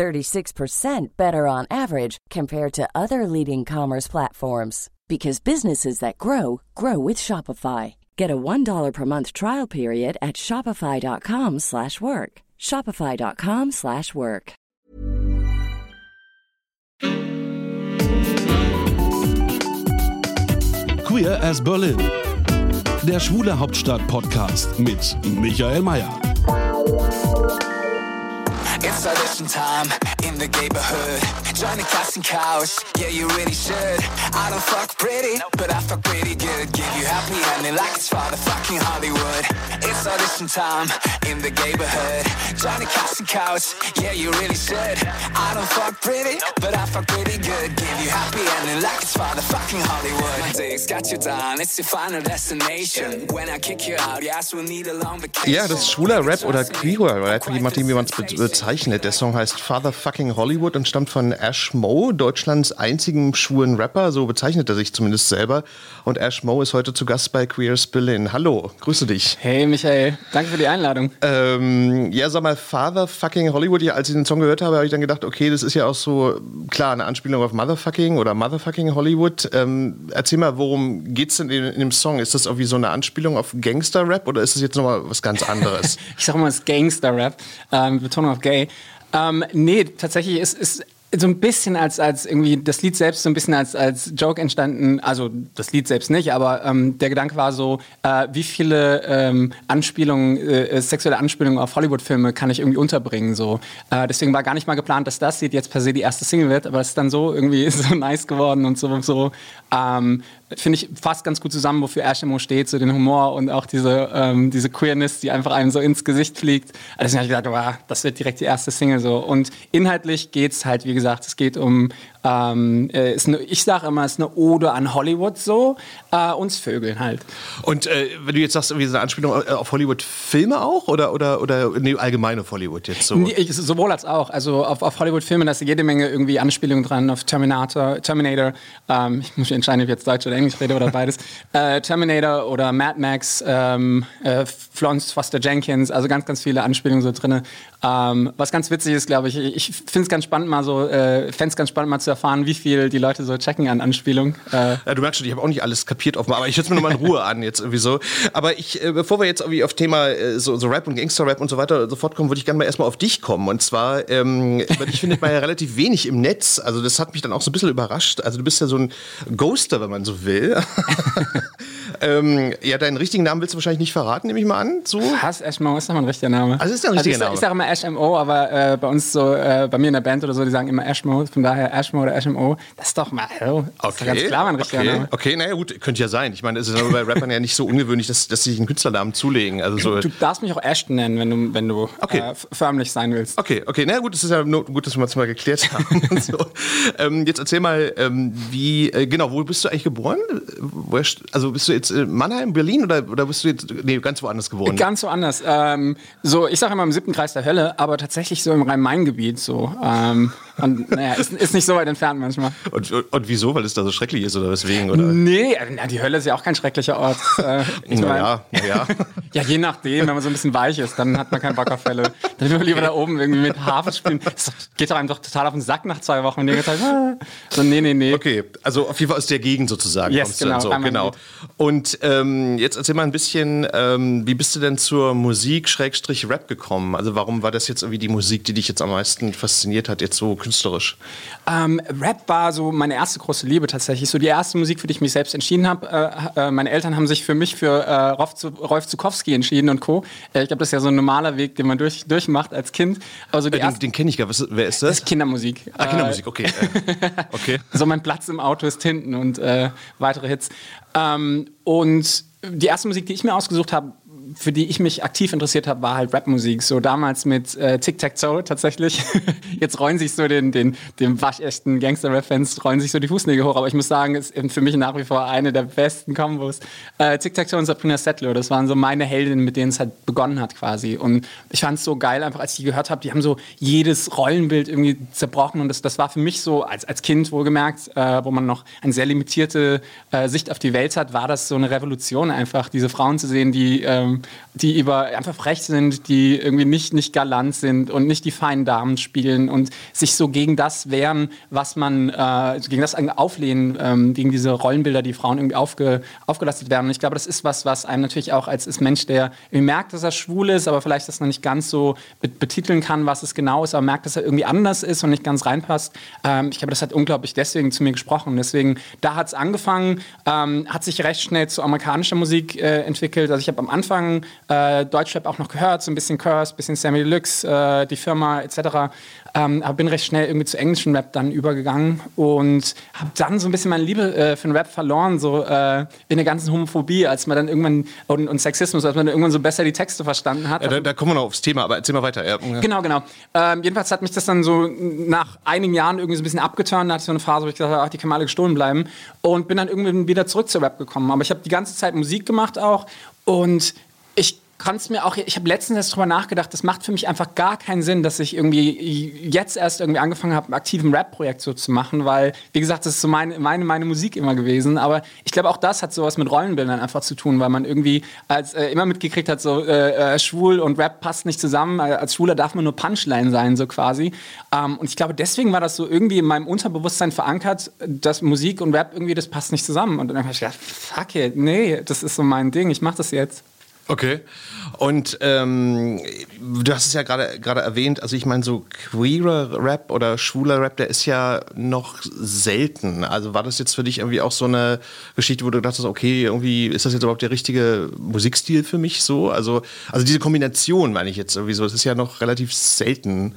36% better on average compared to other leading commerce platforms because businesses that grow grow with Shopify. Get a $1 per month trial period at shopify.com/work. shopify.com/work. Queer as Berlin. Der schwule Hauptstadt Podcast mit Michael Mayer. It's audition time in the neighborhood. Join the casting couch, yeah, you really should. I don't fuck pretty, but I fuck pretty good. Give you happy ending like it's for the fucking Hollywood. It's audition time in the neighborhood. Join the casting couch, yeah, you really should. I don't fuck pretty, but I fuck pretty good. Give you happy ending like it's for the fucking Hollywood. My dick's got you down, it's your final destination. When I kick you out, yes, we'll need a long vacation. Ja, das ist schwuler Rap oder queerer Rap, je nachdem, wie man es bezeichnet. Der Song heißt Father Fucking Hollywood und stammt von Ash Mo, Deutschlands einzigen schwulen Rapper, so bezeichnet er sich zumindest selber. Und Ash Mo ist heute zu Gast bei Queers Berlin. Hallo, grüße dich. Hey Michael, danke für die Einladung. Ähm, ja, sag mal, Father Fucking Hollywood, ja, als ich den Song gehört habe, habe ich dann gedacht, okay, das ist ja auch so, klar, eine Anspielung auf Motherfucking oder Motherfucking Hollywood. Ähm, erzähl mal, worum geht's denn in, in dem Song? Ist das irgendwie so eine Anspielung auf Gangster-Rap oder ist das jetzt nochmal was ganz anderes? ich sag mal, es ist Gangster-Rap, ähm, Betonung auf Ähm, nee, tatsächlich ist, ist so ein bisschen als, als irgendwie das Lied selbst so ein bisschen als, als Joke entstanden, also das Lied selbst nicht, aber ähm, der Gedanke war so, äh, wie viele ähm, Anspielungen, äh, sexuelle Anspielungen auf Hollywood-Filme kann ich irgendwie unterbringen, so. Äh, deswegen war gar nicht mal geplant, dass das Lied jetzt per se die erste Single wird, aber es ist dann so irgendwie so nice geworden und so, so ähm, finde ich fast ganz gut zusammen, wofür Ashimo steht, so den Humor und auch diese, ähm, diese Queerness, die einfach einem so ins Gesicht fliegt. Also habe ich gedacht, wow, das wird direkt die erste Single so. Und inhaltlich geht's halt, wie gesagt, es geht um ähm, äh, eine, ich sage immer, es ist eine Ode an Hollywood so, äh, uns Vögeln halt. Und äh, wenn du jetzt sagst, irgendwie so eine Anspielung auf Hollywood-Filme auch oder, oder, oder nee, allgemein auf Hollywood jetzt so? Nee, sowohl als auch. Also auf, auf Hollywood-Filme, da ist jede Menge irgendwie Anspielungen dran, auf Terminator, Terminator, ähm, ich muss mich entscheiden, ob ich jetzt Deutsch oder Englisch rede oder beides, äh, Terminator oder Mad Max, ähm, äh, Florence Foster Jenkins, also ganz, ganz viele Anspielungen so drin. Ähm, was ganz witzig ist, glaube ich, ich finde es ganz spannend mal so, äh, fände es ganz spannend mal zu erfahren, wie viel die Leute so checken an Anspielung. Äh ja, du merkst schon, ich habe auch nicht alles kapiert offenbar, aber ich höre es mir nochmal in Ruhe an jetzt irgendwie so. Aber ich, äh, bevor wir jetzt irgendwie auf Thema äh, so, so, Rap und Gangster-Rap und so weiter sofort kommen, würde ich gerne mal erstmal auf dich kommen. Und zwar, ähm, ich finde mal ja relativ wenig im Netz. Also das hat mich dann auch so ein bisschen überrascht. Also du bist ja so ein Ghoster, wenn man so will. ähm, ja, deinen richtigen Namen willst du wahrscheinlich nicht verraten, nehme ich mal an. So. Was? Ashmo ist doch mein richtiger Name. Also ist der richtige also ich, Name. Ich sage immer Ashmo, aber äh, bei uns so, äh, bei mir in der Band oder so, die sagen immer Ashmo. Von daher Ashmo oder HMO. Das ist doch mal, hallo. Das okay. ist ganz klar mein richtiger okay. Name. Okay, naja gut, könnte ja sein. Ich meine, es ist aber bei Rappern ja nicht so ungewöhnlich, dass, dass sie sich einen Künstlernamen zulegen. Also so du darfst mich auch Ashton nennen, wenn du, wenn du okay. äh, förmlich sein willst. Okay, okay, na gut, das ist ja nur gut, dass wir es mal geklärt haben. so. ähm, jetzt erzähl mal, ähm, wie, äh, genau, wo bist du eigentlich geboren? Wo, also bist du jetzt in Mannheim, Berlin oder, oder bist du jetzt, nee, ganz woanders geboren? Ganz woanders. Ähm, so, ich sage immer im siebten Kreis der Hölle, aber tatsächlich so im Rhein-Main-Gebiet so. Ähm, und naja, ist, ist nicht so weit entfernt manchmal. Und, und, und, wieso? Weil es da so schrecklich ist oder weswegen? Oder? Nee, na, die Hölle ist ja auch kein schrecklicher Ort. Äh, ich mein, ja, ja. je nachdem, wenn man so ein bisschen weich ist, dann hat man keinen Bock auf Hölle. Dann will man lieber da oben irgendwie mit Hafen spielen. Das geht doch einem doch total auf den Sack nach zwei Wochen. Und die ganze Zeit, ah. so, nee, nee, nee. Okay, also auf jeden Fall aus der Gegend sozusagen yes, kommst genau, du dann so. Genau. Und ähm, jetzt erzähl mal ein bisschen, ähm, wie bist du denn zur Musik Schrägstrich Rap gekommen? Also warum war das jetzt irgendwie die Musik, die dich jetzt am meisten fasziniert hat, jetzt so künstlerisch? Ähm, Rap war so meine erste große Liebe tatsächlich. So die erste Musik, für die ich mich selbst entschieden habe. Äh, äh, meine Eltern haben sich für mich für äh, Rolf, Rolf Zukowski entschieden und Co. Äh, ich glaube, das ist ja so ein normaler Weg, den man durch, durchmacht als Kind. Aber so die den den kenne ich gar nicht. Wer ist das? Das ist Kindermusik. Ah, Kindermusik, okay. Äh, okay. so mein Platz im Auto ist hinten und äh, weitere Hits. Ähm, und die erste Musik, die ich mir ausgesucht habe, für die ich mich aktiv interessiert habe, war halt Rapmusik. So damals mit äh, Tic Tac Toe tatsächlich. Jetzt rollen sich so den, den, den waschechten Gangster-Rap-Fans rollen sich so die Fußnägel hoch. Aber ich muss sagen, ist für mich nach wie vor eine der besten Kombos. Äh, Tic Tac Toe und Sabrina Settler, das waren so meine Heldinnen, mit denen es halt begonnen hat quasi. Und ich fand es so geil, einfach als ich die gehört habe, die haben so jedes Rollenbild irgendwie zerbrochen. Und das, das war für mich so, als, als Kind wohlgemerkt, äh, wo man noch eine sehr limitierte äh, Sicht auf die Welt hat, war das so eine Revolution einfach, diese Frauen zu sehen, die, ähm, die über einfach frech sind, die irgendwie nicht, nicht galant sind und nicht die feinen Damen spielen und sich so gegen das wehren, was man, äh, gegen das auflehnen, ähm, gegen diese Rollenbilder, die Frauen irgendwie aufge, aufgelastet werden. Und ich glaube, das ist was, was einem natürlich auch als, als Mensch, der merkt, dass er schwul ist, aber vielleicht das noch nicht ganz so betiteln kann, was es genau ist, aber merkt, dass er irgendwie anders ist und nicht ganz reinpasst. Ähm, ich glaube, das hat unglaublich deswegen zu mir gesprochen. Deswegen, da hat es angefangen, ähm, hat sich recht schnell zu amerikanischer Musik äh, entwickelt. Also ich habe am Anfang äh, Deutschrap auch noch gehört, so ein bisschen Curse, ein bisschen Sammy Deluxe, äh, die Firma etc. Ähm, aber bin recht schnell irgendwie zu englischen Rap dann übergegangen und habe dann so ein bisschen meine Liebe äh, für den Rap verloren, so äh, in der ganzen Homophobie, als man dann irgendwann und, und, Sexismus, als man dann irgendwann so besser die Texte verstanden hat. Ja, da, da, kommen wir noch aufs Thema, aber erzähl mal weiter. Ja. Genau, genau. Ähm, jedenfalls hat mich das dann so nach einigen Jahren irgendwie so ein bisschen abgetan. Da hatte ich so eine Phase, wo ich gesagt habe, ach, die können alle gestohlen bleiben und bin dann irgendwie wieder zurück zu Rap gekommen. Aber ich habe die ganze Zeit Musik gemacht auch und ich kannst mir auch, ich habe letztens erst drüber nachgedacht, das macht für mich einfach gar keinen Sinn, dass ich irgendwie jetzt erst irgendwie angefangen habe, ein aktiven Rap-Projekt so zu machen, weil, wie gesagt, das ist so meine, meine, meine Musik immer gewesen. Aber ich glaube, auch das hat sowas mit Rollenbildern einfach zu tun, weil man irgendwie als äh, immer mitgekriegt hat, so äh, äh, schwul und Rap passt nicht zusammen. Als Schwuler darf man nur Punchline sein, so quasi. Ähm, und ich glaube, deswegen war das so irgendwie in meinem Unterbewusstsein verankert, dass Musik und Rap irgendwie, das passt nicht zusammen. Und dann habe ich gedacht, fuck it, nee, das ist so mein Ding, ich mache das jetzt. Okay. Und ähm, du hast es ja gerade erwähnt, also ich meine, so queerer Rap oder schwuler Rap, der ist ja noch selten. Also war das jetzt für dich irgendwie auch so eine Geschichte, wo du dachtest, okay, irgendwie ist das jetzt überhaupt der richtige Musikstil für mich so? Also, also diese Kombination meine ich jetzt sowieso, das ist ja noch relativ selten.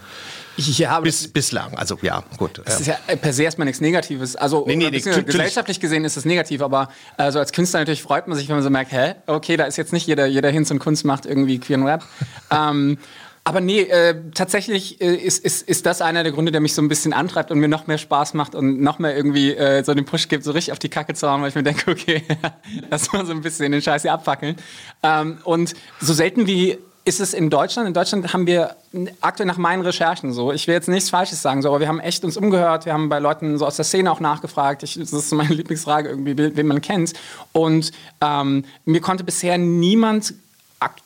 Ja, Bis, bislang, also ja, gut. Das ist ja per se erstmal nichts Negatives. Also nee, nee, nee, gesellschaftlich gesehen ist es negativ, aber also als Künstler natürlich freut man sich, wenn man so merkt, hä, okay, da ist jetzt nicht jeder, jeder Hinz und Kunst macht irgendwie queeren Rap. ähm, aber nee, äh, tatsächlich äh, ist, ist, ist das einer der Gründe, der mich so ein bisschen antreibt und mir noch mehr Spaß macht und noch mehr irgendwie äh, so den Push gibt, so richtig auf die Kacke zu hauen, weil ich mir denke, okay, lass mal so ein bisschen den Scheiß hier abfackeln. Ähm, und so selten wie ist es in Deutschland? In Deutschland haben wir aktuell nach meinen Recherchen so, ich will jetzt nichts Falsches sagen, so, aber wir haben echt uns umgehört, wir haben bei Leuten so aus der Szene auch nachgefragt. Ich, das ist meine Lieblingsfrage, irgendwie, wen man kennt. Und ähm, mir konnte bisher niemand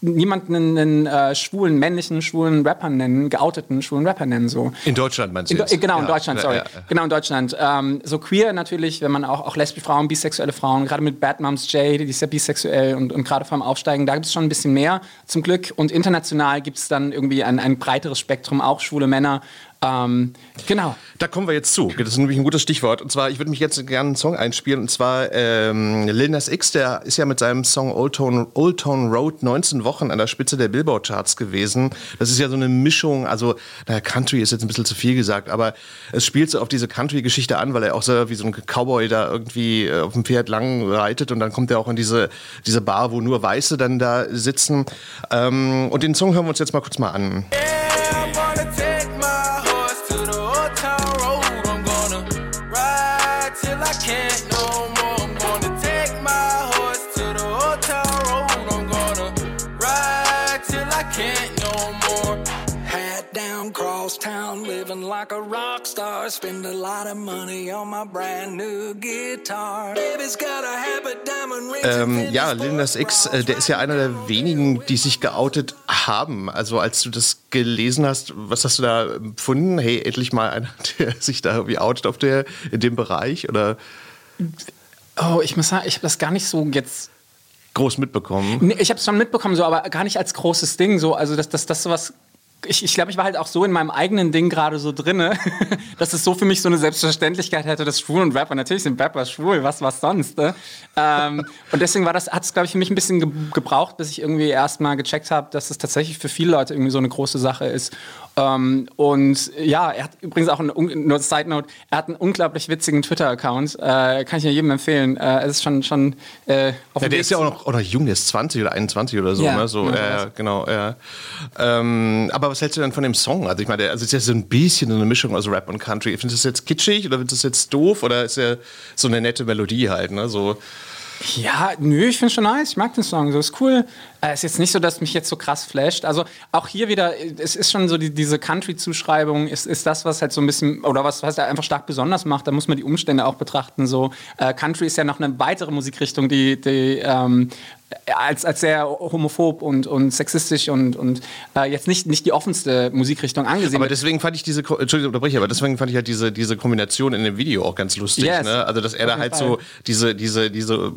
niemanden einen äh, schwulen, männlichen, schwulen Rapper nennen, geouteten schwulen Rapper nennen. So. In Deutschland meinst du? In, genau, ja. in Deutschland, sorry. Ja, ja, genau, in Deutschland. Ähm, so queer natürlich, wenn man auch, auch lesbische Frauen, bisexuelle Frauen, gerade mit Bad Moms J, die ist ja bisexuell und, und gerade vom Aufsteigen, da gibt es schon ein bisschen mehr zum Glück. Und international gibt es dann irgendwie ein, ein breiteres Spektrum, auch schwule Männer, ähm, genau. Da kommen wir jetzt zu. Das ist nämlich ein gutes Stichwort. Und zwar, ich würde mich jetzt gerne einen Song einspielen. Und zwar ähm, Lil Nas X, der ist ja mit seinem Song Old Town, Old Town Road 19 Wochen an der Spitze der Billboard-Charts gewesen. Das ist ja so eine Mischung, also, naja, Country ist jetzt ein bisschen zu viel gesagt, aber es spielt so auf diese Country-Geschichte an, weil er auch so wie so ein Cowboy da irgendwie äh, auf dem Pferd lang reitet und dann kommt er auch in diese, diese Bar, wo nur Weiße dann da sitzen. Ähm, und den Song hören wir uns jetzt mal kurz mal an. Yeah, star. Spend a lot of money on my brand new guitar. Baby's got a habit, diamond rings. Ähm, ja, Lil Nas X, äh, der ist ja einer der wenigen, die sich geoutet haben. Also als du das gelesen hast, was hast du da empfunden? Hey, endlich mal einer, der sich da irgendwie outet auf der, in dem Bereich? Oder? Oh, ich muss sagen, ich habe das gar nicht so jetzt groß mitbekommen. Nee, ich habe es schon mitbekommen, so, aber gar nicht als großes Ding. So, also dass das, das sowas ich, ich glaube, ich war halt auch so in meinem eigenen Ding gerade so drinne, dass es so für mich so eine Selbstverständlichkeit hätte, dass Schwul und Rapper, natürlich sind Rapper schwul, was, was sonst, ne? ähm, und deswegen war das, hat es, glaube ich, für mich ein bisschen ge gebraucht, bis ich irgendwie erstmal gecheckt habe, dass es tatsächlich für viele Leute irgendwie so eine große Sache ist. Ähm, und ja, er hat übrigens auch, einen, nur Side Note, er hat einen unglaublich witzigen Twitter-Account, äh, kann ich ja jedem empfehlen. Äh, es ist schon, schon äh, auf ja, der ist ja auch noch, auch noch jung, der ist 20 oder 21 oder so, ja, ne? So, ja, genau, ja. Ähm, aber was hältst du denn von dem Song? Also ich meine, also es ist ja so ein bisschen eine Mischung aus Rap und Country. Findest du das jetzt kitschig oder findest du das jetzt doof oder ist ja so eine nette Melodie halt, ne? So. Ja, nö, ich finde schon nice. Ich mag den Song. So ist cool. Äh, ist jetzt nicht so, dass mich jetzt so krass flasht. Also auch hier wieder, es ist schon so die, diese Country-Zuschreibung, ist, ist das, was halt so ein bisschen, oder was, was er einfach stark besonders macht. Da muss man die Umstände auch betrachten. So, äh, Country ist ja noch eine weitere Musikrichtung, die, die ähm, als, als sehr homophob und, und sexistisch und, und äh, jetzt nicht, nicht die offenste Musikrichtung angesehen. Aber deswegen fand ich diese, Entschuldigung, unterbreche, aber deswegen fand ich halt diese, diese Kombination in dem Video auch ganz lustig. Yes. Ne? Also, dass er da halt Fall. so diese, diese, diese,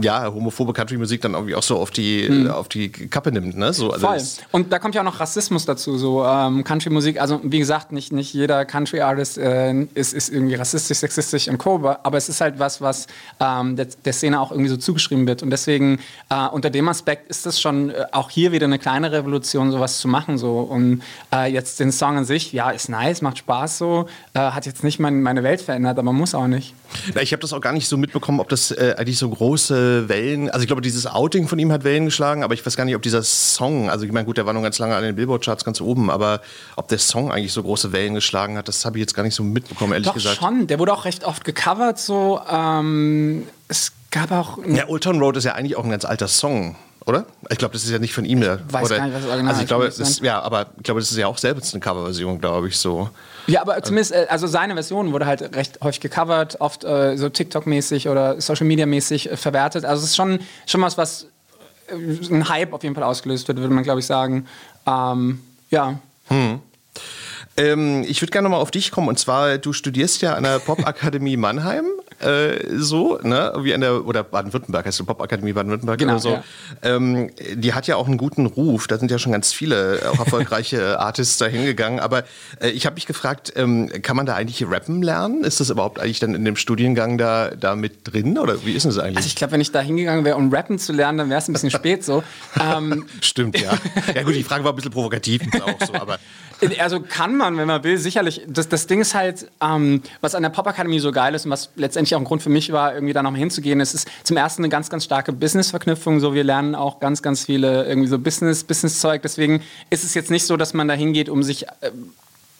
ja, homophobe Country-Musik dann irgendwie auch so auf die, hm. auf die Kappe nimmt. Ne? So, also Voll. Und da kommt ja auch noch Rassismus dazu, so ähm, Country-Musik. Also, wie gesagt, nicht, nicht jeder Country-Artist äh, ist, ist irgendwie rassistisch, sexistisch und Co., aber es ist halt was, was ähm, der, der Szene auch irgendwie so zugeschrieben wird. Und deswegen äh, äh, unter dem Aspekt ist es schon äh, auch hier wieder eine kleine Revolution, sowas zu machen. So. Und äh, jetzt den Song an sich, ja, ist nice, macht Spaß so, äh, hat jetzt nicht mein, meine Welt verändert, aber muss auch nicht. Na, ich habe das auch gar nicht so mitbekommen, ob das äh, eigentlich so große Wellen, also ich glaube, dieses Outing von ihm hat Wellen geschlagen, aber ich weiß gar nicht, ob dieser Song, also ich meine, gut, der war noch ganz lange an den Billboard-Charts ganz oben, aber ob der Song eigentlich so große Wellen geschlagen hat, das habe ich jetzt gar nicht so mitbekommen, ehrlich Doch, gesagt. schon, der wurde auch recht oft gecovert, so, ähm, es gab auch. Ja, Old Town Road ist ja eigentlich auch ein ganz alter Song, oder? Ich glaube, das ist ja nicht von ihm. Der, ich weiß oder, gar nicht, was das Original also ich glaube, ist. Ja, aber ich glaube, das ist ja auch selbst eine Coverversion, glaube ich, so. Ja, aber zumindest, äh, also seine Version wurde halt recht häufig gecovert, oft äh, so TikTok-mäßig oder Social-Media-mäßig äh, verwertet. Also es ist schon, schon was, was äh, ein Hype auf jeden Fall ausgelöst wird, würde man, glaube ich, sagen. Ähm, ja. Hm. Ähm, ich würde gerne mal auf dich kommen. Und zwar, du studierst ja an der Popakademie Mannheim äh, so, ne? Wie an der, oder Baden-Württemberg, heißt die Popakademie Baden-Württemberg genau, oder so. Ja. Ähm, die hat ja auch einen guten Ruf. Da sind ja schon ganz viele auch erfolgreiche Artists da hingegangen. Aber äh, ich habe mich gefragt, ähm, kann man da eigentlich rappen lernen? Ist das überhaupt eigentlich dann in dem Studiengang da, da mit drin? Oder wie ist das eigentlich? Also ich glaube, wenn ich da hingegangen wäre, um rappen zu lernen, dann wäre es ein bisschen spät so. Ähm, Stimmt, ja. Ja gut, die Frage war ein bisschen provokativ auch so, aber. Also kann man, wenn man will, sicherlich. Das, das Ding ist halt, ähm, was an der Popakademie so geil ist und was letztendlich auch ein Grund für mich war, irgendwie da nochmal hinzugehen. Es ist zum ersten eine ganz, ganz starke Business-Verknüpfung. So, wir lernen auch ganz, ganz viele irgendwie so Business, Business-Zeug. Deswegen ist es jetzt nicht so, dass man da hingeht, um sich äh,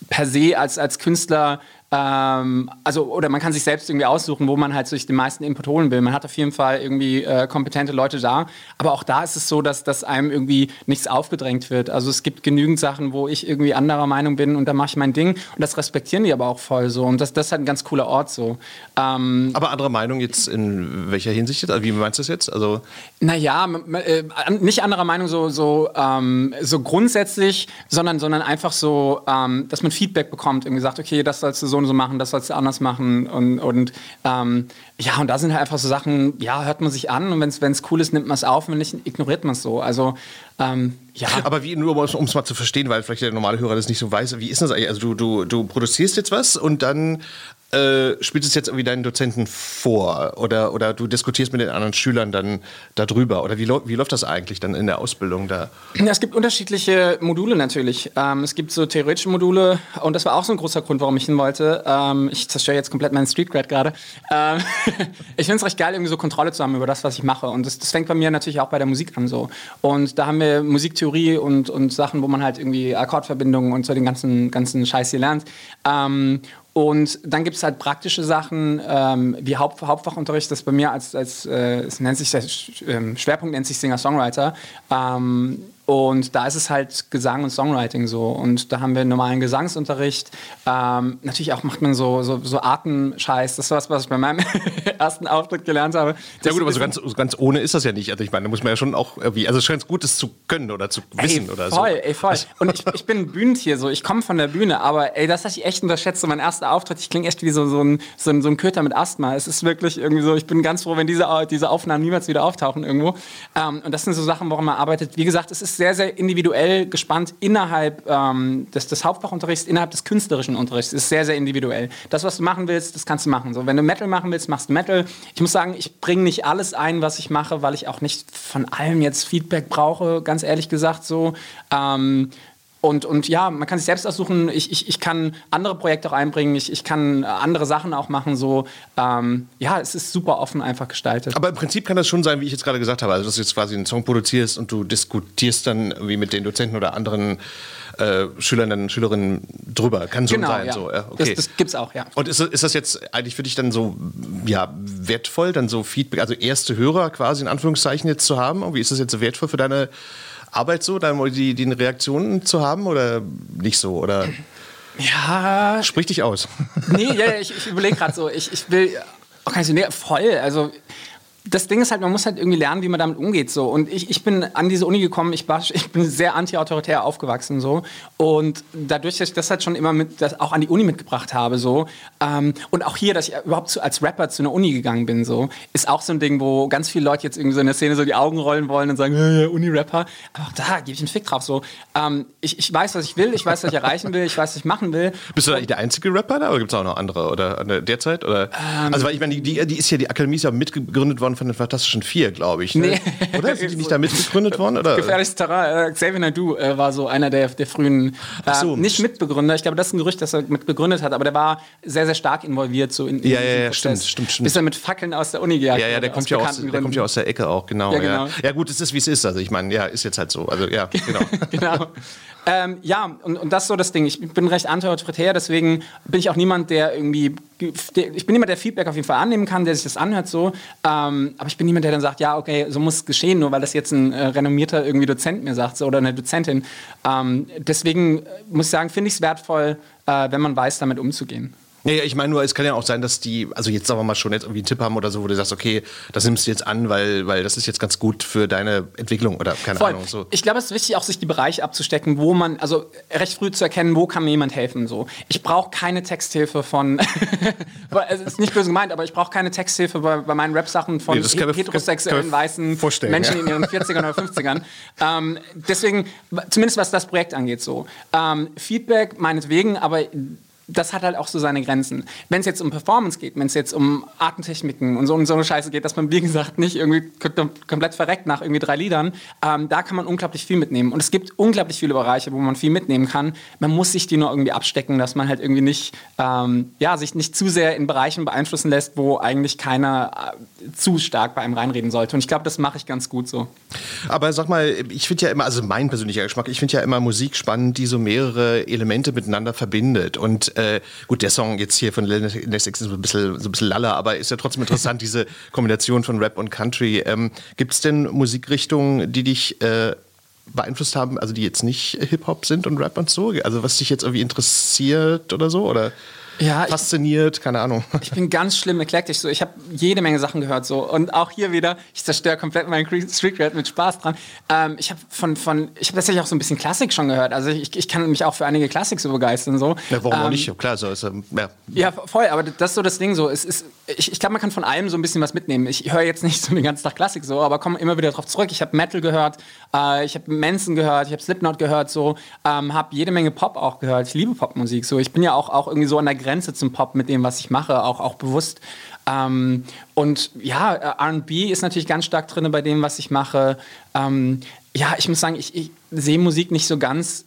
per se als, als Künstler ähm, also, oder man kann sich selbst irgendwie aussuchen, wo man halt sich den meisten Input holen will. Man hat auf jeden Fall irgendwie äh, kompetente Leute da. Aber auch da ist es so, dass, dass einem irgendwie nichts aufgedrängt wird. Also es gibt genügend Sachen, wo ich irgendwie anderer Meinung bin und da mache ich mein Ding. Und das respektieren die aber auch voll so. Und das, das ist halt ein ganz cooler Ort so. Ähm, aber andere Meinung jetzt in welcher Hinsicht jetzt? Also wie meinst du das jetzt? Also naja, äh, nicht anderer Meinung so, so, ähm, so grundsätzlich, sondern, sondern einfach so, ähm, dass man Feedback bekommt. Irgendwie sagt, okay, das sollst du so so und so machen, das sollst du anders machen. Und, und ähm, ja, und da sind halt einfach so Sachen, ja, hört man sich an und wenn es cool ist, nimmt man es auf, wenn nicht, ignoriert man es so. Also ähm, ja. Aber wie, nur um es mal zu verstehen, weil vielleicht der normale Hörer das nicht so weiß, wie ist das eigentlich? Also du, du, du produzierst jetzt was und dann äh, spielst du es jetzt irgendwie deinen Dozenten vor oder, oder du diskutierst mit den anderen Schülern dann darüber? Oder wie, wie läuft das eigentlich dann in der Ausbildung da? Ja, es gibt unterschiedliche Module natürlich. Ähm, es gibt so theoretische Module und das war auch so ein großer Grund, warum ich hin wollte. Ähm, ich zerstöre jetzt komplett meinen Streetgrad gerade. Ähm, ich finde es recht geil, irgendwie so Kontrolle zu haben über das, was ich mache. Und das, das, fängt bei mir natürlich auch bei der Musik an so. Und da haben wir Musiktheorie und, und Sachen, wo man halt irgendwie Akkordverbindungen und so den ganzen, ganzen Scheiß hier lernt. Ähm, und dann gibt es halt praktische Sachen ähm, wie Haupt, Hauptfachunterricht, das bei mir als, als äh, es nennt sich der ähm, Schwerpunkt nennt sich Singer-Songwriter. Ähm, und da ist es halt Gesang und Songwriting so. Und da haben wir normalen Gesangsunterricht. Ähm, natürlich auch macht man so, so, so Artenscheiß. Das ist was, was ich bei meinem ersten Auftritt gelernt habe. Das ja gut, aber so ganz, ganz ohne ist das ja nicht. Also ich meine, da muss man ja schon auch irgendwie, also es scheint Gutes zu können oder zu wissen ey, oder voll, so. Ey, voll, Und ich, ich bin ein Bühnentier so. Ich komme von der Bühne, aber ey, das hatte ich echt unterschätzt. So mein erster Auftritt, ich klinge echt wie so, so, ein, so, ein, so ein Köter mit Asthma. Es ist wirklich irgendwie so, ich bin ganz froh, wenn diese, diese Aufnahmen niemals wieder auftauchen irgendwo. Ähm, und das sind so Sachen, woran man arbeitet. Wie gesagt, es ist sehr, sehr individuell gespannt innerhalb ähm, des, des Hauptfachunterrichts, innerhalb des künstlerischen Unterrichts. Ist sehr, sehr individuell. Das, was du machen willst, das kannst du machen. So, wenn du Metal machen willst, machst du Metal. Ich muss sagen, ich bringe nicht alles ein, was ich mache, weil ich auch nicht von allem jetzt Feedback brauche, ganz ehrlich gesagt so. Ähm, und, und ja, man kann sich selbst aussuchen. Ich, ich, ich kann andere Projekte auch einbringen. Ich, ich kann andere Sachen auch machen. So, ähm, ja, es ist super offen einfach gestaltet. Aber im Prinzip kann das schon sein, wie ich jetzt gerade gesagt habe. Also, dass du jetzt quasi einen Song produzierst und du diskutierst dann wie mit den Dozenten oder anderen äh, Schülern und Schülerinnen drüber. Kann so genau, sein. ja. So, ja, okay. das, das gibt's auch, ja. Und ist, ist das jetzt eigentlich für dich dann so ja, wertvoll, dann so Feedback, also erste Hörer quasi in Anführungszeichen jetzt zu haben? Wie ist das jetzt so wertvoll für deine Arbeit so, dann die, die Reaktionen zu haben oder nicht so? Oder Ja, sprich dich aus. nee, ja, ich, ich überlege gerade so, ich, ich will, oh, nee, voll, also das Ding ist halt, man muss halt irgendwie lernen, wie man damit umgeht. So. Und ich, ich bin an diese Uni gekommen, ich, war, ich bin sehr anti-autoritär aufgewachsen. So. Und dadurch, dass ich das halt schon immer mit, das auch an die Uni mitgebracht habe. So. Ähm, und auch hier, dass ich überhaupt zu, als Rapper zu einer Uni gegangen bin, so, ist auch so ein Ding, wo ganz viele Leute jetzt irgendwie so in der Szene so die Augen rollen wollen und sagen, ja, Uni-Rapper. Aber auch da gebe ich einen Fick drauf. So. Ähm, ich, ich weiß, was ich will, ich weiß, was ich erreichen will, ich weiß, was ich machen will. Bist du eigentlich der einzige Rapper da oder gibt es auch noch andere oder derzeit? Oder? Ähm. also weil ich meine, die, die, die ist ja, die Akademie ist ja mitgegründet worden von den Fantastischen Vier, glaube ich. Ne? Nee. Oder? Sind die nicht da mitgegründet worden? Oder? Gefährliches Terrain. Äh, Xavier Naidoo äh, war so einer der, der frühen, äh, so. nicht Mitbegründer. Ich glaube, das ist ein Gerücht, dass er mit begründet hat, aber der war sehr, sehr stark involviert so in, in Ja, ja, ja, Prozess. stimmt, stimmt, stimmt. Bis er mit Fackeln aus der Uni gejagt Ja, ja, der kommt ja, aus, der kommt ja aus der Ecke auch, genau. Ja, Ja, genau. ja. gut, es ist wie es ist. Also ich meine, ja, ist jetzt halt so. Also ja, genau. genau. Ähm, ja, und, und das ist so das Ding. Ich bin recht anti-autoritär, deswegen bin ich auch niemand, der irgendwie. Ich bin niemand, der Feedback auf jeden Fall annehmen kann, der sich das anhört so. Ähm, aber ich bin niemand, der dann sagt, ja, okay, so muss es geschehen, nur weil das jetzt ein äh, renommierter irgendwie Dozent mir sagt so, oder eine Dozentin. Ähm, deswegen äh, muss ich sagen, finde ich es wertvoll, äh, wenn man weiß, damit umzugehen. Ja, ja, ich meine nur, es kann ja auch sein, dass die, also jetzt sagen wir mal schon jetzt irgendwie einen Tipp haben oder so, wo du sagst, okay, das nimmst du jetzt an, weil, weil das ist jetzt ganz gut für deine Entwicklung oder keine Voll. Ahnung. So. Ich glaube, es ist wichtig, auch sich die Bereiche abzustecken, wo man, also recht früh zu erkennen, wo kann mir jemand helfen. So. Ich brauche keine Texthilfe von, es ist nicht böse gemeint, aber ich brauche keine Texthilfe bei, bei meinen Rap-Sachen von Nee, heterosexuellen, weißen Menschen ja. in ihren 40ern oder 50ern. Ähm, deswegen, zumindest was das Projekt angeht, so. Ähm, Feedback meinetwegen, aber das hat halt auch so seine Grenzen. Wenn es jetzt um Performance geht, wenn es jetzt um Artentechniken und so, und so eine Scheiße geht, dass man, wie gesagt, nicht irgendwie kom- komplett verreckt nach irgendwie drei Liedern, ähm, da kann man unglaublich viel mitnehmen. Und es gibt unglaublich viele Bereiche, wo man viel mitnehmen kann. Man muss sich die nur irgendwie abstecken, dass man halt irgendwie nicht, ähm, ja, sich nicht zu sehr in Bereichen beeinflussen lässt, wo eigentlich keiner äh, zu stark bei einem reinreden sollte. Und ich glaube, das mache ich ganz gut so. Aber sag mal, ich finde ja immer, also mein persönlicher Geschmack, ich finde ja immer Musik spannend, die so mehrere Elemente miteinander verbindet. Und äh, gut, der Song jetzt hier von Lil Nas X ist so ein bisschen, so ein bisschen Laller, aber ist ja trotzdem interessant, diese Kombination von Rap und Country. Ähm, Gibt es denn Musikrichtungen, die dich äh, beeinflusst haben, also die jetzt nicht Hip-Hop sind und Rap und so? Also was dich jetzt irgendwie interessiert oder so? Oder Ja, ich- fasziniert, keine Ahnung. Ich bin ganz schlimm eclectic. So. Ich habe jede Menge Sachen gehört. So. Und auch hier wieder, ich zerstöre komplett meinen Cre- Street Cred mit Spaß dran. Ähm, ich habe von, von, ich habe tatsächlich auch so ein bisschen Klassik schon gehört. Also ich, ich kann mich auch für einige Klassik so begeistern. So. Ja, warum auch Ähm, nicht? Klar, so ist ähm, ja. Ja, voll, aber das ist so das Ding so. Es ist, ich ich glaube, man kann von allem so ein bisschen was mitnehmen. Ich höre jetzt nicht so den ganzen Tag Klassik so, aber komme immer wieder drauf zurück. Ich habe Metal gehört, äh, ich habe Manson gehört, ich habe Slipknot gehört, so, ähm, habe jede Menge Pop auch gehört. Ich liebe Popmusik so. Ich bin ja auch, auch irgendwie so an der Grenze zum Pop mit dem, was ich mache, auch, auch bewusst. Ähm, und ja, äh, RB ist natürlich ganz stark drin bei dem, was ich mache. Ähm, ja, ich muss sagen, ich, ich sehe Musik nicht so ganz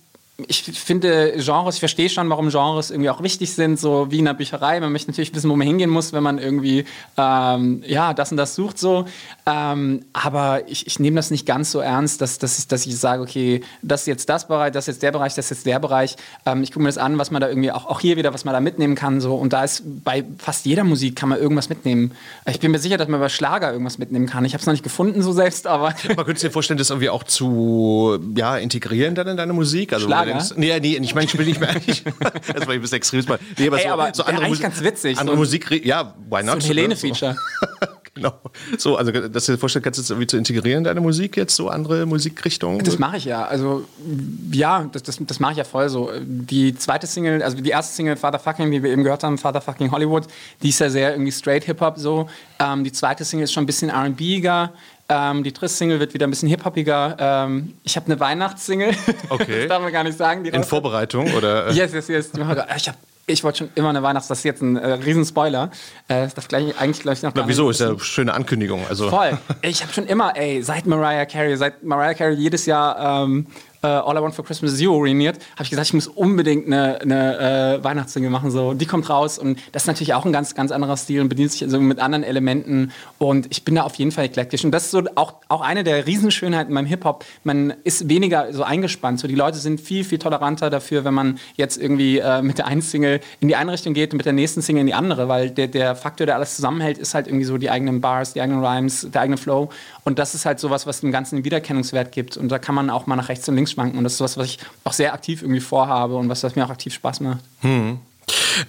ich finde Genres, ich verstehe schon, warum Genres irgendwie auch wichtig sind, so wie in der Bücherei. Man möchte natürlich wissen, wo man hingehen muss, wenn man irgendwie ähm, ja, das und das sucht. So. Ähm, aber ich, ich nehme das nicht ganz so ernst, dass, dass, ich, dass ich sage, okay, das ist jetzt das Bereich, das ist jetzt der Bereich, das ist jetzt der Bereich. Ähm, ich gucke mir das an, was man da irgendwie auch, auch hier wieder, was man da mitnehmen kann. So. Und da ist bei fast jeder Musik kann man irgendwas mitnehmen. Ich bin mir sicher, dass man bei Schlager irgendwas mitnehmen kann. Ich habe es noch nicht gefunden so selbst, aber Man könnte dir vorstellen, das irgendwie auch zu ja, integrieren dann in deine Musik. Also, wo denkst- nee, nee, ich meine, ich will nicht mehr. Ich, das war ein bisschen extrem. Nee, aber Ey, so, aber so andere eigentlich Musik- ganz witzig, Andere so Musik, ja, why so not? ein Helene-Feature. genau. So, also, dass du dir vorstellen kannst, das irgendwie zu integrieren, deine Musik jetzt, so andere Musikrichtungen? Das mache ich ja. Also, ja, das, das, das mache ich ja voll so. Die zweite Single, also die erste Single, Father Fucking, die wir eben gehört haben, Father Fucking Hollywood, die ist ja sehr irgendwie straight Hip-Hop so. Ähm, die zweite Single ist schon ein bisschen RBiger. Ähm, die dritte Single wird wieder ein bisschen hip-hopiger. Ähm, ich habe eine Weihnachtssingle. Okay. das darf man gar nicht sagen. In Vorbereitung, oder? Yes, yes, yes. Ich habe ich wollte schon immer eine Weihnachts-, das ist jetzt ein äh, Riesenspoiler. Äh, das gleich, eigentlich glaube ich noch Na, wieso? Ist ja eine schöne Ankündigung. Also. Voll. Ich habe schon immer, ey, seit Mariah Carey, seit Mariah Carey jedes Jahr ähm, äh, All I Want for Christmas is You ruiniert, habe ich gesagt, ich muss unbedingt eine, eine äh, Weihnachtssingle machen. So, die kommt raus und das ist natürlich auch ein ganz, ganz anderer Stil und bedient sich also mit anderen Elementen. Und ich bin da auf jeden Fall eklektisch. Und das ist so auch, auch eine der Riesenschönheiten beim Hip-Hop. Man ist weniger so eingespannt. So, die Leute sind viel, viel toleranter dafür, wenn man jetzt irgendwie äh, mit der einen Single in die eine Richtung geht und mit der nächsten Single in die andere, weil der, der Faktor, der alles zusammenhält, ist halt irgendwie so die eigenen Bars, die eigenen Rhymes, der eigene Flow. Und das ist halt sowas, was dem Ganzen einen Wiedererkennungswert gibt. Und da kann man auch mal nach rechts und links schwanken. Und das ist was, was ich auch sehr aktiv irgendwie vorhabe und was, was mir auch aktiv Spaß macht. Hm.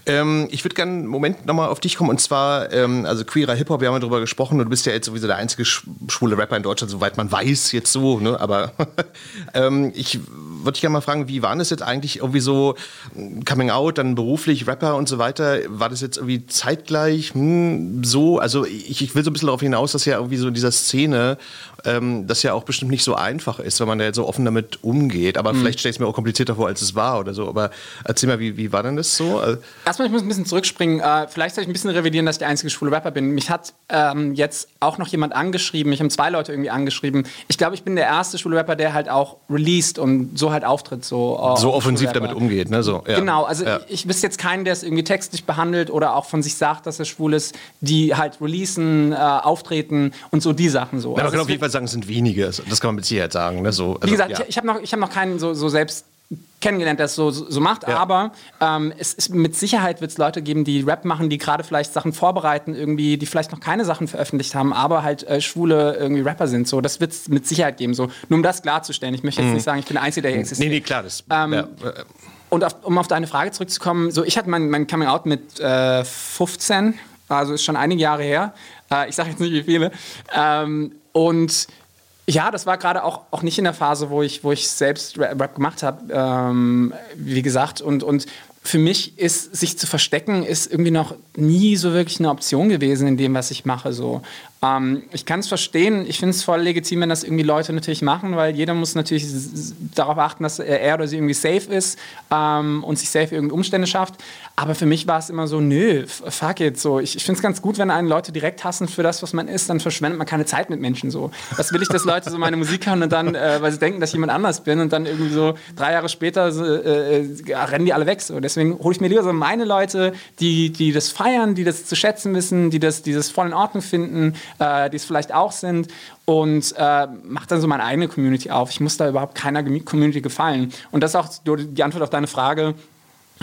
Ähm, ich würde gerne einen Moment nochmal auf dich kommen und zwar, ähm, also queerer Hip-Hop, wir haben ja darüber gesprochen und du bist ja jetzt sowieso der einzige schwule Rapper in Deutschland, soweit man weiß, jetzt so, ne? aber ähm, ich würde dich gerne mal fragen, wie war das jetzt eigentlich irgendwie so Coming Out, dann beruflich, Rapper und so weiter, war das jetzt irgendwie zeitgleich? Hm, so, also ich, ich will so ein bisschen darauf hinaus, dass ja irgendwie so in dieser Szene ähm, das ja auch bestimmt nicht so einfach ist, wenn man da jetzt so offen damit umgeht, aber mhm. vielleicht stelle ich es mir auch komplizierter vor, als es war oder so, aber erzähl mal, wie, wie war denn das so? Erstmal, ich muss ein bisschen zurückspringen. Äh, vielleicht soll ich ein bisschen revidieren, dass ich der einzige schwule Rapper bin. Mich hat ähm, jetzt auch noch jemand angeschrieben. Mich haben zwei Leute irgendwie angeschrieben. Ich glaube, ich bin der erste schwule Rapper, der halt auch released und so halt auftritt. So, äh, so offensiv damit umgeht, ne? So, ja. Genau, also ja. ich, ich wüsste jetzt keinen, der es irgendwie textlich behandelt oder auch von sich sagt, dass er schwul ist, die halt releasen, äh, auftreten und so die Sachen so. Ja, man also kann auf jeden Fall sagen, es sind wenige. Das kann man mit Sicherheit sagen. Ne? So, also, Wie gesagt, ja. ich, ich habe noch, hab noch keinen so, so selbst kennengelernt, der es so, so macht. Ja. Aber ähm, es ist, mit Sicherheit wird es Leute geben, die Rap machen, die gerade vielleicht Sachen vorbereiten, irgendwie, die vielleicht noch keine Sachen veröffentlicht haben, aber halt äh, schwule irgendwie Rapper sind. So, das wird es mit Sicherheit geben. So, nur um das klarzustellen. Ich möchte jetzt mhm. nicht sagen, ich bin der Einzige, der hier existiert. Nee, nee, klar. Das, ähm, ja. Und auf, um auf deine Frage zurückzukommen, so ich hatte mein, mein Coming Out mit äh, 15, also ist schon einige Jahre her. Äh, ich sage jetzt nicht wie viele. Ähm, und ja, das war gerade auch, auch nicht in der Phase, wo ich, wo ich selbst Rap gemacht habe, ähm, wie gesagt. Und, und für mich ist, sich zu verstecken, ist irgendwie noch nie so wirklich eine Option gewesen in dem, was ich mache. So. Ähm, ich kann es verstehen, ich finde es voll legitim, wenn das irgendwie Leute natürlich machen, weil jeder muss natürlich darauf achten, dass er oder sie irgendwie safe ist ähm, und sich safe irgendwie Umstände schafft. Aber für mich war es immer so, nö, fuck it. So. Ich, ich finde es ganz gut, wenn einen Leute direkt hassen für das, was man ist, dann verschwendet man keine Zeit mit Menschen. So. Was will ich, dass Leute so meine Musik hören und dann, äh, weil sie denken, dass ich jemand anders bin und dann irgendwie so drei Jahre später so, äh, äh rennen die alle weg. So. Deswegen hole ich mir lieber so meine Leute, die, die das feiern, die das zu schätzen wissen, die das, die das voll in Ordnung finden, äh, die es vielleicht auch sind und äh, mache dann so meine eigene Community auf. Ich muss da überhaupt keiner Community gefallen. Und das ist auch die Antwort auf deine Frage,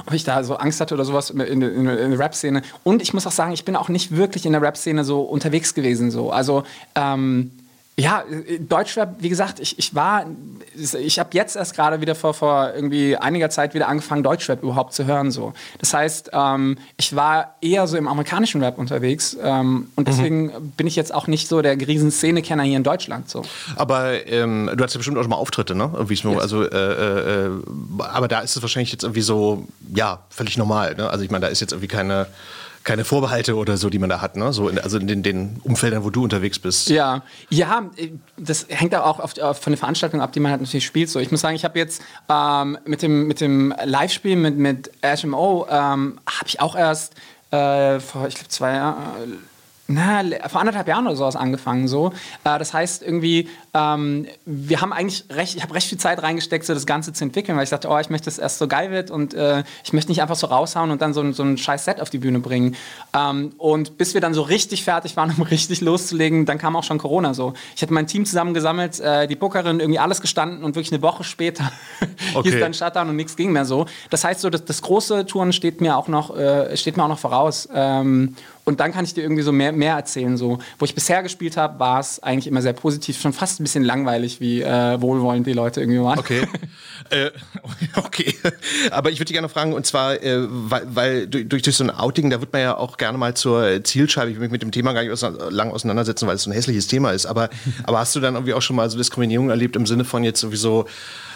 ob ich da so Angst hatte oder sowas in, in, in der Rap-Szene. Und ich muss auch sagen, ich bin auch nicht wirklich in der Rap-Szene so unterwegs gewesen. So. Also ähm, ja, Deutschrap, wie gesagt, ich, ich war, ich habe jetzt erst gerade wieder vor, vor irgendwie einiger Zeit wieder angefangen, Deutschrap überhaupt zu hören. So. Das heißt, ähm, ich war eher so im amerikanischen Rap unterwegs ähm, und mhm. deswegen mhm. bin ich jetzt auch nicht so der riesen Szenekenner hier in Deutschland. So. Aber ähm, du hast ja bestimmt auch schon mal Auftritte, ne? Yes. Also, äh, äh, äh, aber da ist es wahrscheinlich jetzt irgendwie so, ja, völlig normal. Ne? Also ich meine, da ist jetzt irgendwie keine keine Vorbehalte oder so, die man da hat, ne? So in, also in den, den, Umfeldern, wo du unterwegs bist. Ja, ja, das hängt auch oft von der Veranstaltung ab, die man halt natürlich spielt. So, ich muss sagen, ich habe jetzt ähm, mit dem mit dem Live-Spiel mit mit HMO ähm, habe ich auch erst äh, vor, ich glaube zwei Jahren na, vor anderthalb Jahren oder sowas angefangen so. Äh, das heißt irgendwie, ähm, wir haben eigentlich recht, ich habe recht viel Zeit reingesteckt, so das Ganze zu entwickeln, weil ich dachte, oh, ich möchte, dass es erst so geil wird und äh, ich möchte nicht einfach so raushauen und dann so, so ein scheiß Set auf die Bühne bringen. Ähm, und bis wir dann so richtig fertig waren, um richtig loszulegen, dann kam auch schon Corona so. Ich hatte mein Team zusammengesammelt, äh, die Bookerin, irgendwie alles gestanden und wirklich eine Woche später okay. hieß dann Shutdown und nichts ging mehr so. Das heißt so, das, das große Touren steht mir auch noch, äh, steht mir auch noch voraus. Ähm, und dann kann ich dir irgendwie so mehr, mehr erzählen. So. Wo ich bisher gespielt habe, war es eigentlich immer sehr positiv, schon fast ein bisschen langweilig, wie äh, wohlwollend die Leute irgendwie waren. Okay. äh, okay. Aber ich würde dich gerne fragen, und zwar, äh, weil, weil durch, durch so ein Outing, da wird man ja auch gerne mal zur Zielscheibe. Ich will mich mit dem Thema gar nicht lang auseinandersetzen, weil es so ein hässliches Thema ist. Aber, aber hast du dann irgendwie auch schon mal so Diskriminierung erlebt im Sinne von jetzt sowieso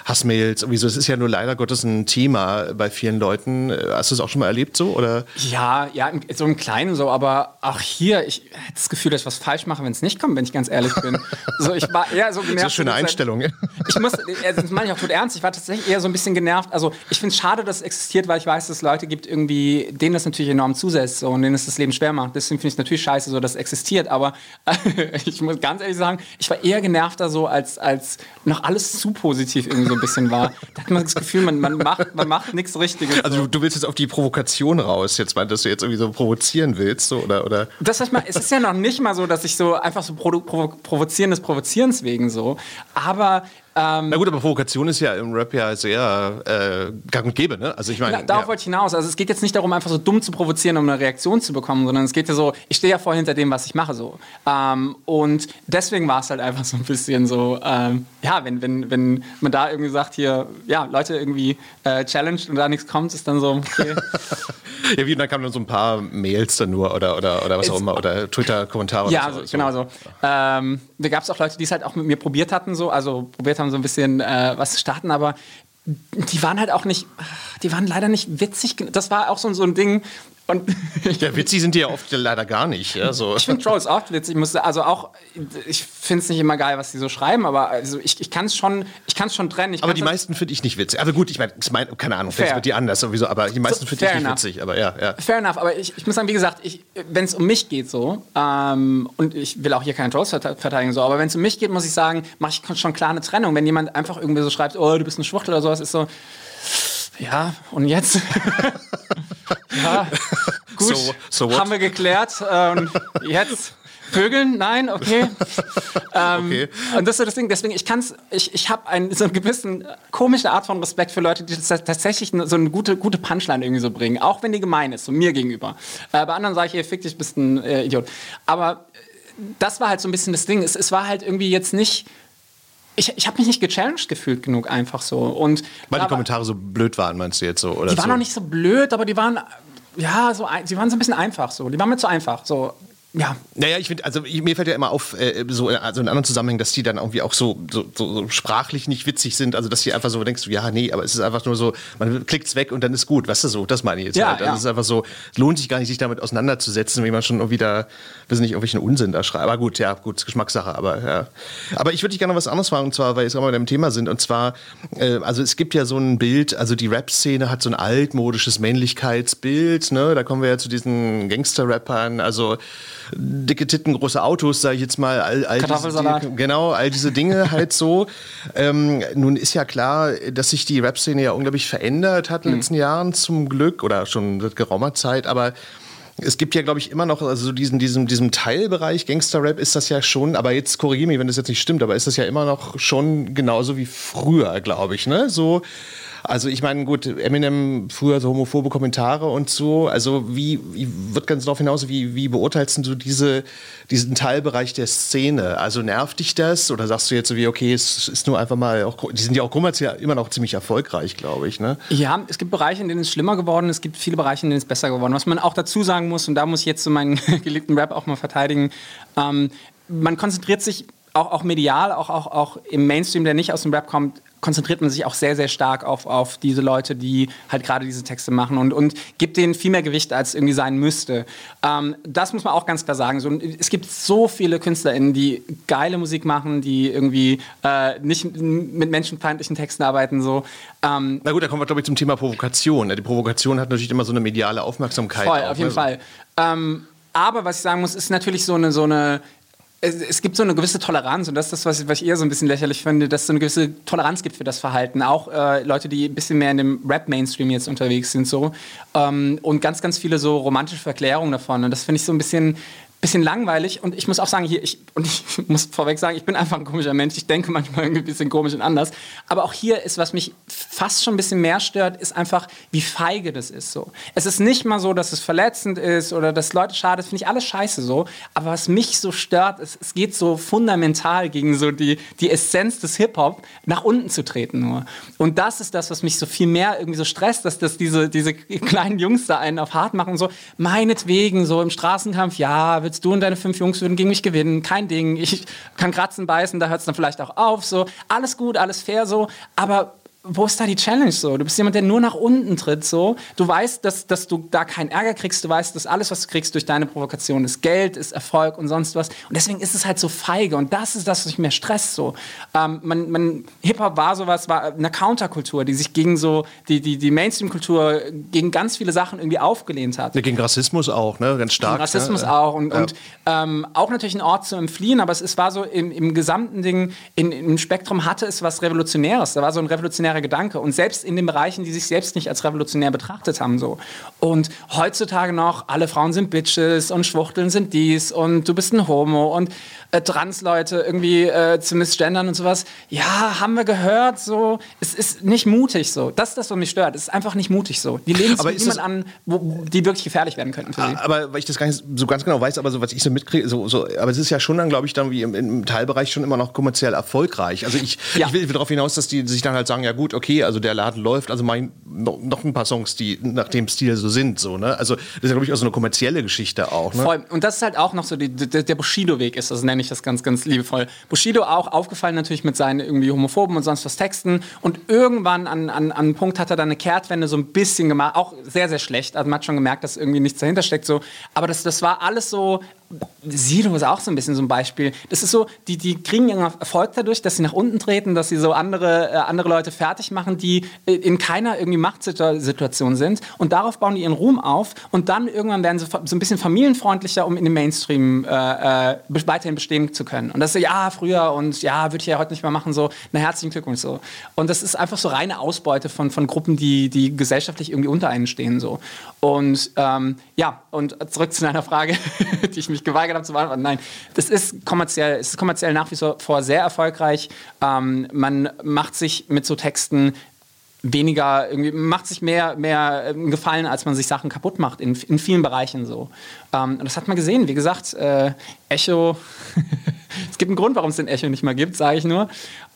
Hassmails, sowieso. Es ist ja nur leider Gottes ein Thema bei vielen Leuten. Hast du es auch schon mal erlebt so? Oder? Ja, ja, so im Kleinen so, aber auch hier, ich hätte das Gefühl, dass ich was falsch mache, wenn es nicht kommt, wenn ich ganz ehrlich bin. so, ich war eher so genervt. Das ist eine schöne Einstellung. Ich muss, das meine ich auch tot ernst, ich war tatsächlich eher so ein bisschen genervt. Also ich finde es schade, dass es existiert, weil ich weiß, dass es Leute gibt, irgendwie, denen das natürlich enorm zusetzt so, und denen es das Leben schwer macht. Deswegen finde ich es natürlich scheiße, so, dass es existiert. Aber ich muss ganz ehrlich sagen, ich war eher genervter so, als, als noch alles zu positiv irgendwie so ein bisschen war. Da hat man das Gefühl, man, man macht, man macht nichts Richtiges. Also du, du, willst jetzt auf die Provokation raus, jetzt mal, dass du jetzt irgendwie so provozieren willst, so, oder? oder? Das heißt mal, es ist ja noch nicht mal so, dass ich so einfach so provo provozieren des Provozierens wegen so. Aber ähm, Na gut, aber Provokation ist ja im Rap ja sehr äh, gang und gäbe, ne? Also ich meine. darauf ja. wollte ich hinaus. Also es geht jetzt nicht darum, einfach so dumm zu provozieren, um eine Reaktion zu bekommen, sondern es geht ja so, ich stehe ja voll hinter dem, was ich mache so. Ähm, und deswegen war es halt einfach so ein bisschen so, ähm, ja, wenn, wenn, wenn man da irgendwie sagt, hier, ja, Leute irgendwie äh, challenged und da nichts kommt, ist dann so, okay. ja, wie, dann kamen dann so ein paar Mails dann nur oder, oder, oder was auch immer, oder Twitter-Kommentare. Ja, so, so, genau so. Ähm, da gab es auch Leute, die es halt auch mit mir probiert hatten, so, also probiert haben, so ein bisschen äh, was starten, aber die waren halt auch nicht, die waren leider nicht witzig. Das war auch so, so ein Ding, und ja, witzig sind die ja oft leider gar nicht. Ja, so. Ich finde Trolls oft witzig. Ich muss, also auch, ich finde es nicht immer geil, was die so schreiben, aber also ich, ich kann es schon, schon trennen. Ich aber die meisten finde ich nicht witzig. Aber gut, ich meine, mein, keine Ahnung, vielleicht wird die anders sowieso, aber die meisten so, finde ich nicht enough. witzig. Aber ja, ja. Fair enough, aber ich, ich muss sagen, wie gesagt, wenn es um mich geht so, ähm, und ich will auch hier keine Trolls verteidigen, so, aber wenn es um mich geht, muss ich sagen, mache ich schon klar eine Trennung. Wenn jemand einfach irgendwie so schreibt, oh, du bist ein Schwuchtel oder sowas, ist so, ja, und jetzt? ja, gut, so, so haben wir geklärt. Ähm, jetzt Vögeln? Nein, okay. ähm, okay. Und das ist so das Ding. Deswegen, ich kann's, ich, ich habe einen, so einen gewissen komische Art von Respekt für Leute, die tatsächlich so eine gute, gute Punchline irgendwie so bringen. Auch wenn die gemein ist, so mir gegenüber. Äh, bei anderen sage ich, ey, fick dich, bist ein äh, Idiot. Aber das war halt so ein bisschen das Ding. Es, es war halt irgendwie jetzt nicht ich, ich habe mich nicht gechallenged gefühlt genug einfach so. Und Weil die Kommentare so blöd waren, meinst du jetzt so? Oder die waren so? noch nicht so blöd, aber die waren, ja, so, sie waren so ein bisschen einfach so. Die waren mir zu einfach. So, ja. Naja, ich finde, also ich, mir fällt ja immer auf, äh, so also in anderen Zusammenhängen, dass die dann irgendwie auch so, so, so, so, sprachlich nicht witzig sind. Also, dass die einfach so denkst, ja, nee, aber es ist einfach nur so, man klickt's weg und dann ist gut. Weißt du so, das meine ich jetzt ja, halt. Also, ja. Es ist einfach so, es lohnt sich gar nicht, sich damit auseinanderzusetzen, wie man schon irgendwie da, weiß nicht, irgendwelchen Unsinn da schreibt. Aber gut, ja, gut, Geschmackssache, aber ja. Aber ich würde dich gerne noch was anderes fragen, und zwar, weil wir jetzt gerade bei dem Thema sind. Und zwar, äh, also es gibt ja so ein Bild, also die Rap-Szene hat so ein altmodisches Männlichkeitsbild, ne? Da kommen wir ja zu diesen Gangster-Rappern, also dicke Titten, große Autos, sage ich jetzt mal. All, all Kartoffelsalat. Diese, genau, all diese Dinge halt so. Ähm, nun ist ja klar, dass sich die Rap-Szene ja unglaublich verändert hat in den mhm. letzten Jahren zum Glück oder schon seit geraumer Zeit, aber es gibt ja, glaube ich, immer noch, also diesen, diesem, diesem Teilbereich Gangster-Rap ist das ja schon, aber jetzt korrigiere mich, wenn das jetzt nicht stimmt, aber ist das ja immer noch schon genauso wie früher, glaube ich, ne? So, also ich meine, gut, Eminem früher so homophobe Kommentare und so. Also wie, wie wird ganz darauf hinaus, wie, wie beurteilst du diese, diesen Teilbereich der Szene? Also nervt dich das oder sagst du jetzt so wie, okay, es ist nur einfach mal, auch, die sind ja auch kommerziell immer noch ziemlich erfolgreich, glaube ich. Ne? Ja, es gibt Bereiche, in denen es schlimmer geworden ist, es gibt viele Bereiche, in denen es besser geworden ist. Was man auch dazu sagen muss, und da muss ich jetzt so meinen geliebten Rap auch mal verteidigen, ähm, man konzentriert sich auch, auch medial, auch, auch, auch im Mainstream, der nicht aus dem Rap kommt, konzentriert man sich auch sehr, sehr stark auf, auf diese Leute, die halt gerade diese Texte machen und, und gibt denen viel mehr Gewicht, als irgendwie sein müsste. Ähm, das muss man auch ganz klar sagen. So, es gibt so viele KünstlerInnen, die geile Musik machen, die irgendwie äh, nicht mit menschenfeindlichen Texten arbeiten. So. Ähm, Na gut, da kommen wir, glaube ich, zum Thema Provokation. Die Provokation hat natürlich immer so eine mediale Aufmerksamkeit. Voll, auch, auf jeden ne? Fall. Ähm, aber was ich sagen muss, ist natürlich so eine, so eine es, es, gibt so eine gewisse Toleranz und das ist das, was ich, was ich eher so ein bisschen lächerlich finde, dass es so eine gewisse Toleranz gibt für das Verhalten. Auch äh, Leute, die ein bisschen mehr in dem Rap-Mainstream jetzt unterwegs sind so. Ähm, und ganz, ganz viele so romantische Verklärungen davon. Und das finde ich so ein bisschen bisschen langweilig und ich muss auch sagen, hier, ich, und ich muss vorweg sagen, ich bin einfach ein komischer Mensch. Ich denke manchmal ein bisschen komisch und anders. Aber auch hier ist, was mich fast schon ein bisschen mehr stört, ist einfach, wie feige das ist so. Es ist nicht mal so, dass es verletzend ist oder dass Leute schade, das finde ich alles scheiße so. Aber was mich so stört, ist, es geht so fundamental gegen so die, die Essenz des Hip-Hop, nach unten zu treten nur. Und das ist das, was mich so viel mehr irgendwie so stresst, dass, dass diese, diese kleinen Jungs da einen auf hart machen, so meinetwegen, so im Straßenkampf, ja, willst du und deine fünf Jungs würden gegen mich gewinnen, kein Ding, ich kann kratzen, beißen, da hört es dann vielleicht auch auf, so, alles gut, alles fair, so, aber wo ist da die Challenge so? Du bist jemand, der nur nach unten tritt so. Du weißt, dass, dass du da keinen Ärger kriegst. Du weißt, dass alles, was du kriegst durch deine Provokation ist Geld, ist Erfolg und sonst was. Und deswegen ist es halt so feige. Und das ist das, was mich mehr stresst so. Ähm, man, man, Hip-Hop war sowas, war eine Counterkultur, die sich gegen so, die, die, die Mainstream-Kultur gegen ganz viele Sachen irgendwie aufgelehnt hat. Ja, gegen Rassismus auch, ne? Ganz stark. Gegen Rassismus ne? auch. Und, ja. und ähm, auch natürlich ein Ort zu entfliehen, aber es, es war so im, im gesamten Ding, in, im Spektrum hatte es was Revolutionäres. Da war so ein revolutionärer Gedanke. Und selbst in den Bereichen, die sich selbst nicht als revolutionär betrachtet haben. So. Und heutzutage noch, alle Frauen sind Bitches und Schwuchteln sind dies und du bist ein Homo und äh, Transleute irgendwie äh, zu misgendern und sowas. Ja, haben wir gehört, so. Es ist nicht mutig so. Das ist das, was mich stört. Es ist einfach nicht mutig so. Die legen sich niemand an, wo, die wirklich gefährlich werden könnten für sie. Aber weil ich das gar nicht so ganz genau weiß, aber so was ich so mitkriege, so, so, aber es ist ja schon dann, glaube ich, dann wie im, im, Teilbereich schon immer noch kommerziell erfolgreich. Also ich, ja. ich will, will darauf hinaus, dass die sich dann halt sagen, ja gut, okay, also der Laden läuft, also mein, noch, noch ein paar Songs, die nach dem Stil so sind, so, ne? Also das ist ja, glaube ich, auch so eine kommerzielle Geschichte auch. Ne? Voll. Und das ist halt auch noch so, die, der, der Bushido-Weg ist, das nenne ich das ganz, ganz liebevoll. Bushido auch aufgefallen natürlich mit seinen irgendwie homophoben und sonst was Texten. Und irgendwann an, an, an einem Punkt hat er dann eine Kehrtwende so ein bisschen gemacht, auch sehr, sehr schlecht. Also man hat schon gemerkt, dass irgendwie nichts dahinter steckt. So. Aber das, das war alles so Sido ist auch so ein bisschen so ein Beispiel. Das ist so, die, die kriegen ihren Erfolg dadurch, dass sie nach unten treten, dass sie so andere, äh, andere Leute fertig machen, die äh, in keiner irgendwie Machtsituation sind. Und darauf bauen die ihren Ruhm auf. Und dann irgendwann werden sie so ein bisschen familienfreundlicher, um in dem Mainstream äh, äh, weiterhin bestehen zu können. Und das ist so, ja, früher und ja, würde ich ja heute nicht mehr machen, so, na herzlichen Glückwunsch so. Und das ist einfach so reine Ausbeute von, von Gruppen, die, die gesellschaftlich irgendwie unter einen stehen. So. Und ähm, ja, und zurück zu deiner Frage, die ich mich mich geweigert habe zu beantworten. Nein, das ist kommerziell, es ist kommerziell nach wie vor sehr erfolgreich. Ähm, man macht sich mit so Texten weniger, irgendwie macht sich mehr, mehr ähm, Gefallen, als man sich Sachen kaputt macht, in, in vielen Bereichen so. Ähm, und das hat man gesehen, wie gesagt, äh, Echo, es gibt einen Grund, warum es den Echo nicht mehr gibt, sage ich nur.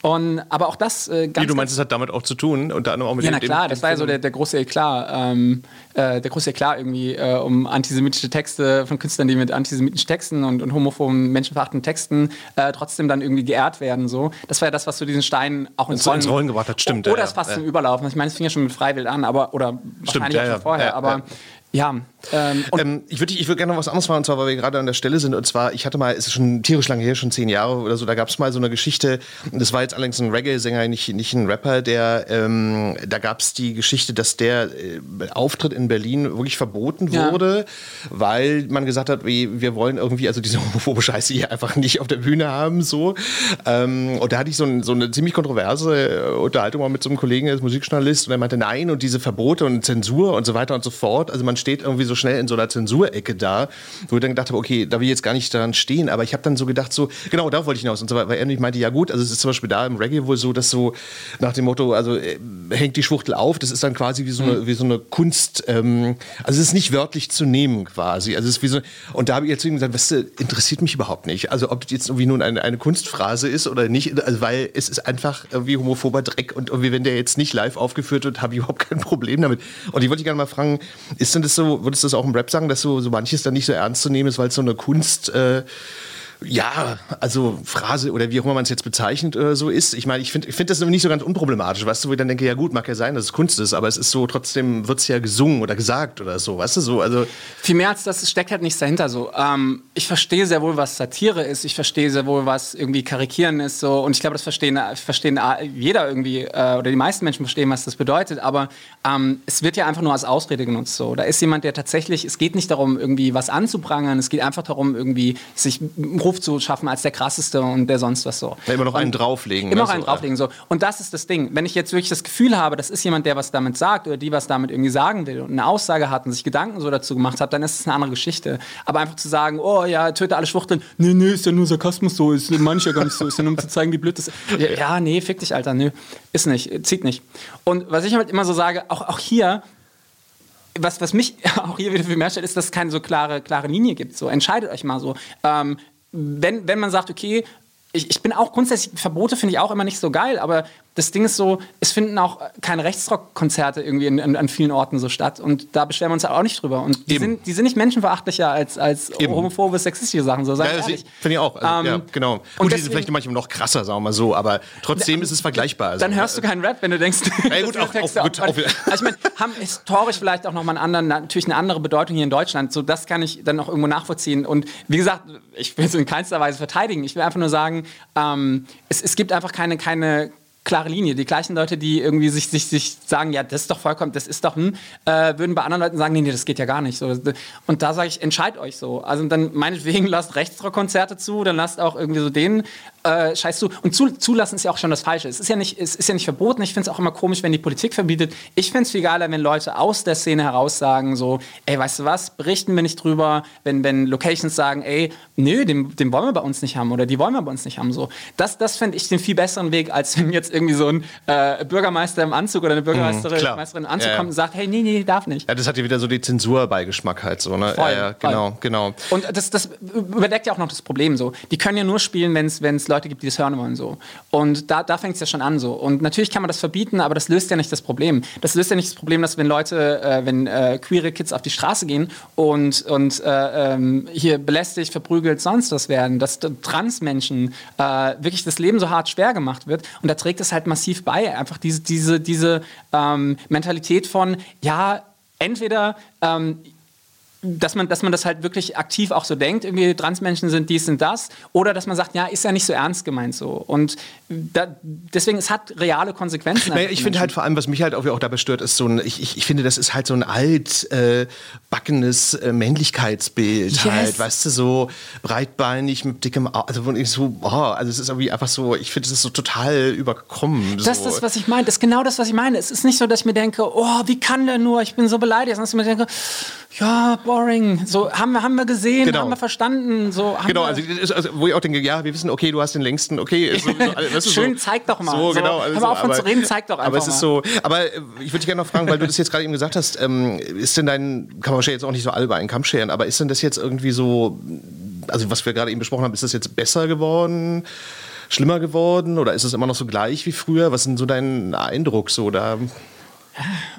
Und, aber auch das äh, ganz. Wie, du meinst, es hat damit auch zu tun, unter anderem auch mit ja, dem. Ja, na klar, das war ja so der, der große Eklat, ähm, äh, der große Eklat irgendwie äh, um antisemitische Texte von Künstlern, die mit antisemitischen Texten und, und homophoben, menschenverachtenden Texten äh, trotzdem dann irgendwie geehrt werden. So. Das war ja das, was so diesen Stein auch ins, Rollen, ins Rollen gebracht hat, stimmt. Oder ja, es fast ja. zum Überlaufen. Ich meine, es fing ja schon mit Freiwild an, aber oder stimmt, wahrscheinlich ja, auch schon vorher. aber ja. Ähm, ähm, ich würde ich würd gerne noch was anderes machen, und zwar, weil wir gerade an der Stelle sind. Und zwar, ich hatte mal, es ist schon tierisch lange her, schon zehn Jahre oder so, da gab es mal so eine Geschichte, das war jetzt allerdings ein Reggae-Sänger, nicht, nicht ein Rapper, der, ähm, da gab es die Geschichte, dass der äh, Auftritt in Berlin wirklich verboten ja. wurde, weil man gesagt hat, wir, wir wollen irgendwie, also diese homophobe Scheiße hier einfach nicht auf der Bühne haben, so. Ähm, und da hatte ich so, ein, so, eine ziemlich kontroverse äh, Unterhaltung mal mit so einem Kollegen, der ist Musikjournalist, und er meinte, nein, und diese Verbote und Zensur und so weiter und so fort, also man steht irgendwie so schnell in so einer Zensurecke da, wo ich dann gedacht habe, okay, da will ich jetzt gar nicht daran stehen, aber ich habe dann so gedacht, so, genau, da wollte ich hinaus. Und so, weil er meinte, ja gut, also es ist zum Beispiel da im Reggae wohl so, dass so nach dem Motto, also äh, hängt die Schwuchtel auf, das ist dann quasi wie so eine, mhm. wie so eine Kunst, ähm, also es ist nicht wörtlich zu nehmen quasi. Also es ist wie so, und da habe ich jetzt gesagt, weißt du, interessiert mich überhaupt nicht. Also ob das jetzt irgendwie nun eine, eine Kunstphrase ist oder nicht, also weil es ist einfach irgendwie homophober Dreck und irgendwie, wenn der jetzt nicht live aufgeführt wird, habe ich überhaupt kein Problem damit. Und ich wollte gerne mal fragen, ist denn das so, würdest du das auch im Rap sagen, dass so, so manches dann nicht so ernst zu nehmen ist, weil es so eine Kunst äh, ja, also Phrase oder wie auch immer man es jetzt bezeichnet oder so ist. Ich meine, ich finde find das nicht so ganz unproblematisch, weißt du, wo ich dann denke, ja gut, mag ja sein, dass es Kunst ist, aber es ist so, trotzdem wird es ja gesungen oder gesagt oder so, weißt du, so. Also Viel mehr als das steckt halt nichts dahinter so. Ähm, ich verstehe sehr wohl, was Satire ist, ich verstehe sehr wohl, was irgendwie Karikieren ist so und ich glaube, das verstehen, verstehen jeder irgendwie äh, oder die meisten Menschen verstehen, was das bedeutet, aber ähm, es wird ja einfach nur als Ausrede genutzt so. Da ist jemand, der tatsächlich, es geht nicht darum, irgendwie was anzuprangern, es geht einfach darum, irgendwie sich Ruf zu schaffen als der krasseste und der sonst was so. Ja, immer noch und einen drauflegen. Immer ne, noch einen so, drauflegen so. Und das ist das Ding. Wenn ich jetzt wirklich das Gefühl habe, das ist jemand, der was damit sagt oder die was damit irgendwie sagen will und eine Aussage hat und sich Gedanken so dazu gemacht hat, dann ist es eine andere Geschichte. Aber einfach zu sagen, oh ja, töte alle Schwuchteln, nee, nee, ist ja nur Sarkasmus so, ist mancher gar nicht so, ist ja nur um zu zeigen, wie blöd das ist. Ja, ja, nee, fick dich, Alter, nö, ist nicht, zieht nicht. Und was ich halt immer so sage, auch, auch hier, was, was mich auch hier wieder viel mehr stellt, ist, dass es keine so klare, klare Linie gibt. So, entscheidet euch mal so. Ähm, wenn, wenn man sagt, okay, ich, ich bin auch grundsätzlich, Verbote finde ich auch immer nicht so geil, aber das Ding ist so, es finden auch keine Rechtsrockkonzerte irgendwie in, in, an vielen Orten so statt. Und da beschweren wir uns halt auch nicht drüber. Und die, sind, die sind nicht menschenverachtlicher als, als Eben. homophobe, sexistische Sachen. So, Ja, finde ich auch. Also, ja, Ähm, genau. und Gut, die sind vielleicht manchmal noch krasser, sagen wir mal so, aber trotzdem ist es vergleichbar. Also, Dann hörst du keinen Rap, wenn du denkst, Ja, gut, auch- Texte auch gut, auch- also ich meine, haben historisch vielleicht auch nochmal einen anderen, natürlich eine andere Bedeutung hier in Deutschland. So, das kann ich dann auch irgendwo nachvollziehen. Und wie gesagt, ich will es in keinster Weise verteidigen. Ich will einfach nur sagen, ähm, es, es gibt einfach keine, keine klare Linie. Die gleichen Leute, die irgendwie sich, sich, sich sagen, ja, das ist doch vollkommen, das ist doch, hm, äh, würden bei anderen Leuten sagen, nee, nee, das geht ja gar nicht. So, und da sage ich, entscheid euch so. Also dann meinetwegen lasst Rechtsrockkonzerte zu, dann lasst auch irgendwie so den äh, Scheiß zu. Und zu, zulassen ist ja auch schon das Falsche. Es ist ja nicht, es ist ja nicht verboten. Ich finde es auch immer komisch, wenn die Politik verbietet. Ich finde es viel geiler, wenn Leute aus der Szene heraus sagen, so, ey, weißt du was, berichten wir nicht drüber, wenn, wenn Locations sagen, ey, nö, den, den wollen wir bei uns nicht haben oder die wollen wir bei uns nicht haben. So. Das, das fände ich den viel besseren Weg, als wenn jetzt irgendwie so ein äh, Bürgermeister im Anzug oder eine Bürgermeisterin klar. Meisterin im Anzug Ja, kommt und sagt, hey, nee, nee, darf nicht. ja, das hat ja wieder so die Zensurbeigeschmack halt so, ne? Voll, ja, ja, voll. genau, genau. Und das, das überdeckt ja auch noch das Problem so. Die können ja nur spielen, wenn es Leute gibt, die das hören wollen so. Und da, da fängt es ja schon an so. Und natürlich kann man das verbieten, aber das löst ja nicht das Problem. Das löst ja nicht das Problem, dass wenn Leute, äh, wenn äh, queere Kids auf die Straße gehen und, und äh, ähm, hier belästigt, verprügelt, sonst was werden, dass Transmenschen äh, wirklich das Leben so hart schwer gemacht wird. Und da trägt es halt massiv bei. Einfach diese, diese, diese ähm, Mentalität von, ja, entweder ähm, dass man, dass man das halt wirklich aktiv auch so denkt, irgendwie Transmenschen sind dies und das, oder dass man sagt, ja, ist ja nicht so ernst gemeint so. Und da, deswegen, es hat reale Konsequenzen. Naja, ich finde halt vor allem, was mich halt auch, auch dabei stört, ist so ein, ich, ich, ich finde, das ist halt so ein alt, äh, äh, Männlichkeitsbild Yes. halt, weißt du, so breitbeinig mit dickem, also so, oh, also es ist irgendwie einfach so, ich finde, es ist so total überkommen. Das so. ist das, was ich meine. Das ist genau das, was ich meine. Es ist nicht so, dass ich mir denke, oh, wie kann der nur? Ich bin so beleidigt. Sondern dass ich mir denke, ja, boring. So, haben wir, haben wir gesehen, Genau. haben wir verstanden. So, Genau, also, also wo ich auch denke, ja, wir wissen, okay, du hast den längsten, okay. So, so, weißt du, Schön, so, zeig doch mal. So, genau. also mal auf, von aber- zu reden, zeig doch Aber es einfach ist mal. so, aber äh, ich würde dich gerne noch fragen, weil du das jetzt gerade eben gesagt hast, ähm, ist denn dein, kann man wahrscheinlich jetzt auch nicht so alle über einen Kamm scheren, aber ist denn das jetzt irgendwie so, also was wir gerade eben besprochen haben, ist das jetzt besser geworden? Schlimmer geworden oder ist es immer noch so gleich wie früher? Was ist denn so dein Eindruck so da?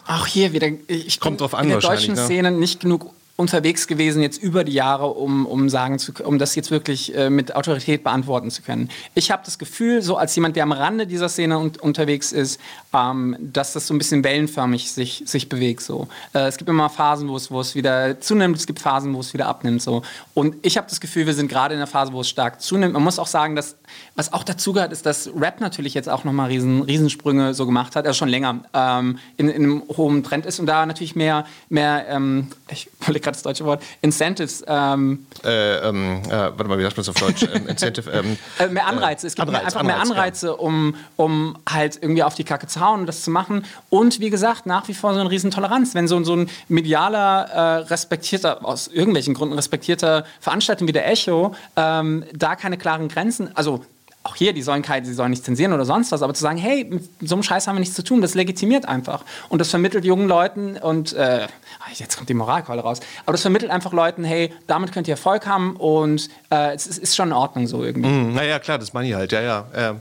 Auch hier wieder, ich Kommt bin drauf an in der deutschen ne? Szene nicht genug unterwegs gewesen jetzt über die Jahre, um, um sagen zu, um das jetzt wirklich äh, mit Autorität beantworten zu können. Ich habe das Gefühl, so als jemand, der am Rande dieser Szene un unterwegs ist, ähm, dass das so ein bisschen wellenförmig sich, sich bewegt. So. Äh, es gibt immer Phasen, wo es, wo es wieder zunimmt, es gibt Phasen, wo es wieder abnimmt. So. Und ich habe das Gefühl, wir sind gerade in der Phase, wo es stark zunimmt. Man muss auch sagen, dass was auch dazugehört, ist, dass Rap natürlich jetzt auch nochmal riesen, Riesensprünge so gemacht hat, also schon länger ähm, in, in einem hohen Trend ist und da natürlich mehr, mehr ähm, ich gerade das deutsche Wort, Incentives, ähm, Äh, ähm, äh, warte mal, wie sagt man das auf Deutsch? Ähm, Incentive. Ähm, äh, mehr Anreize. Es gibt mehr, Anreiz, einfach mehr Anreiz, ja. Anreize, um, um halt irgendwie auf die Kacke zu hauen und das zu machen. Und wie gesagt, nach wie vor so eine riesen Toleranz. Wenn so, so ein medialer, äh, respektierter, aus irgendwelchen Gründen respektierter Veranstaltung wie der Echo, ähm, da keine klaren Grenzen, also auch hier, die sollen, keine, die sollen nicht zensieren oder sonst was, aber zu sagen, hey, mit so einem Scheiß haben wir nichts zu tun, das legitimiert einfach. Und das vermittelt jungen Leuten und, äh, jetzt kommt die Moralkeule raus, aber das vermittelt einfach Leuten, hey, damit könnt ihr Erfolg haben und äh, es ist, ist schon in Ordnung so irgendwie. Naja, klar, das meine ich halt, ja, ja.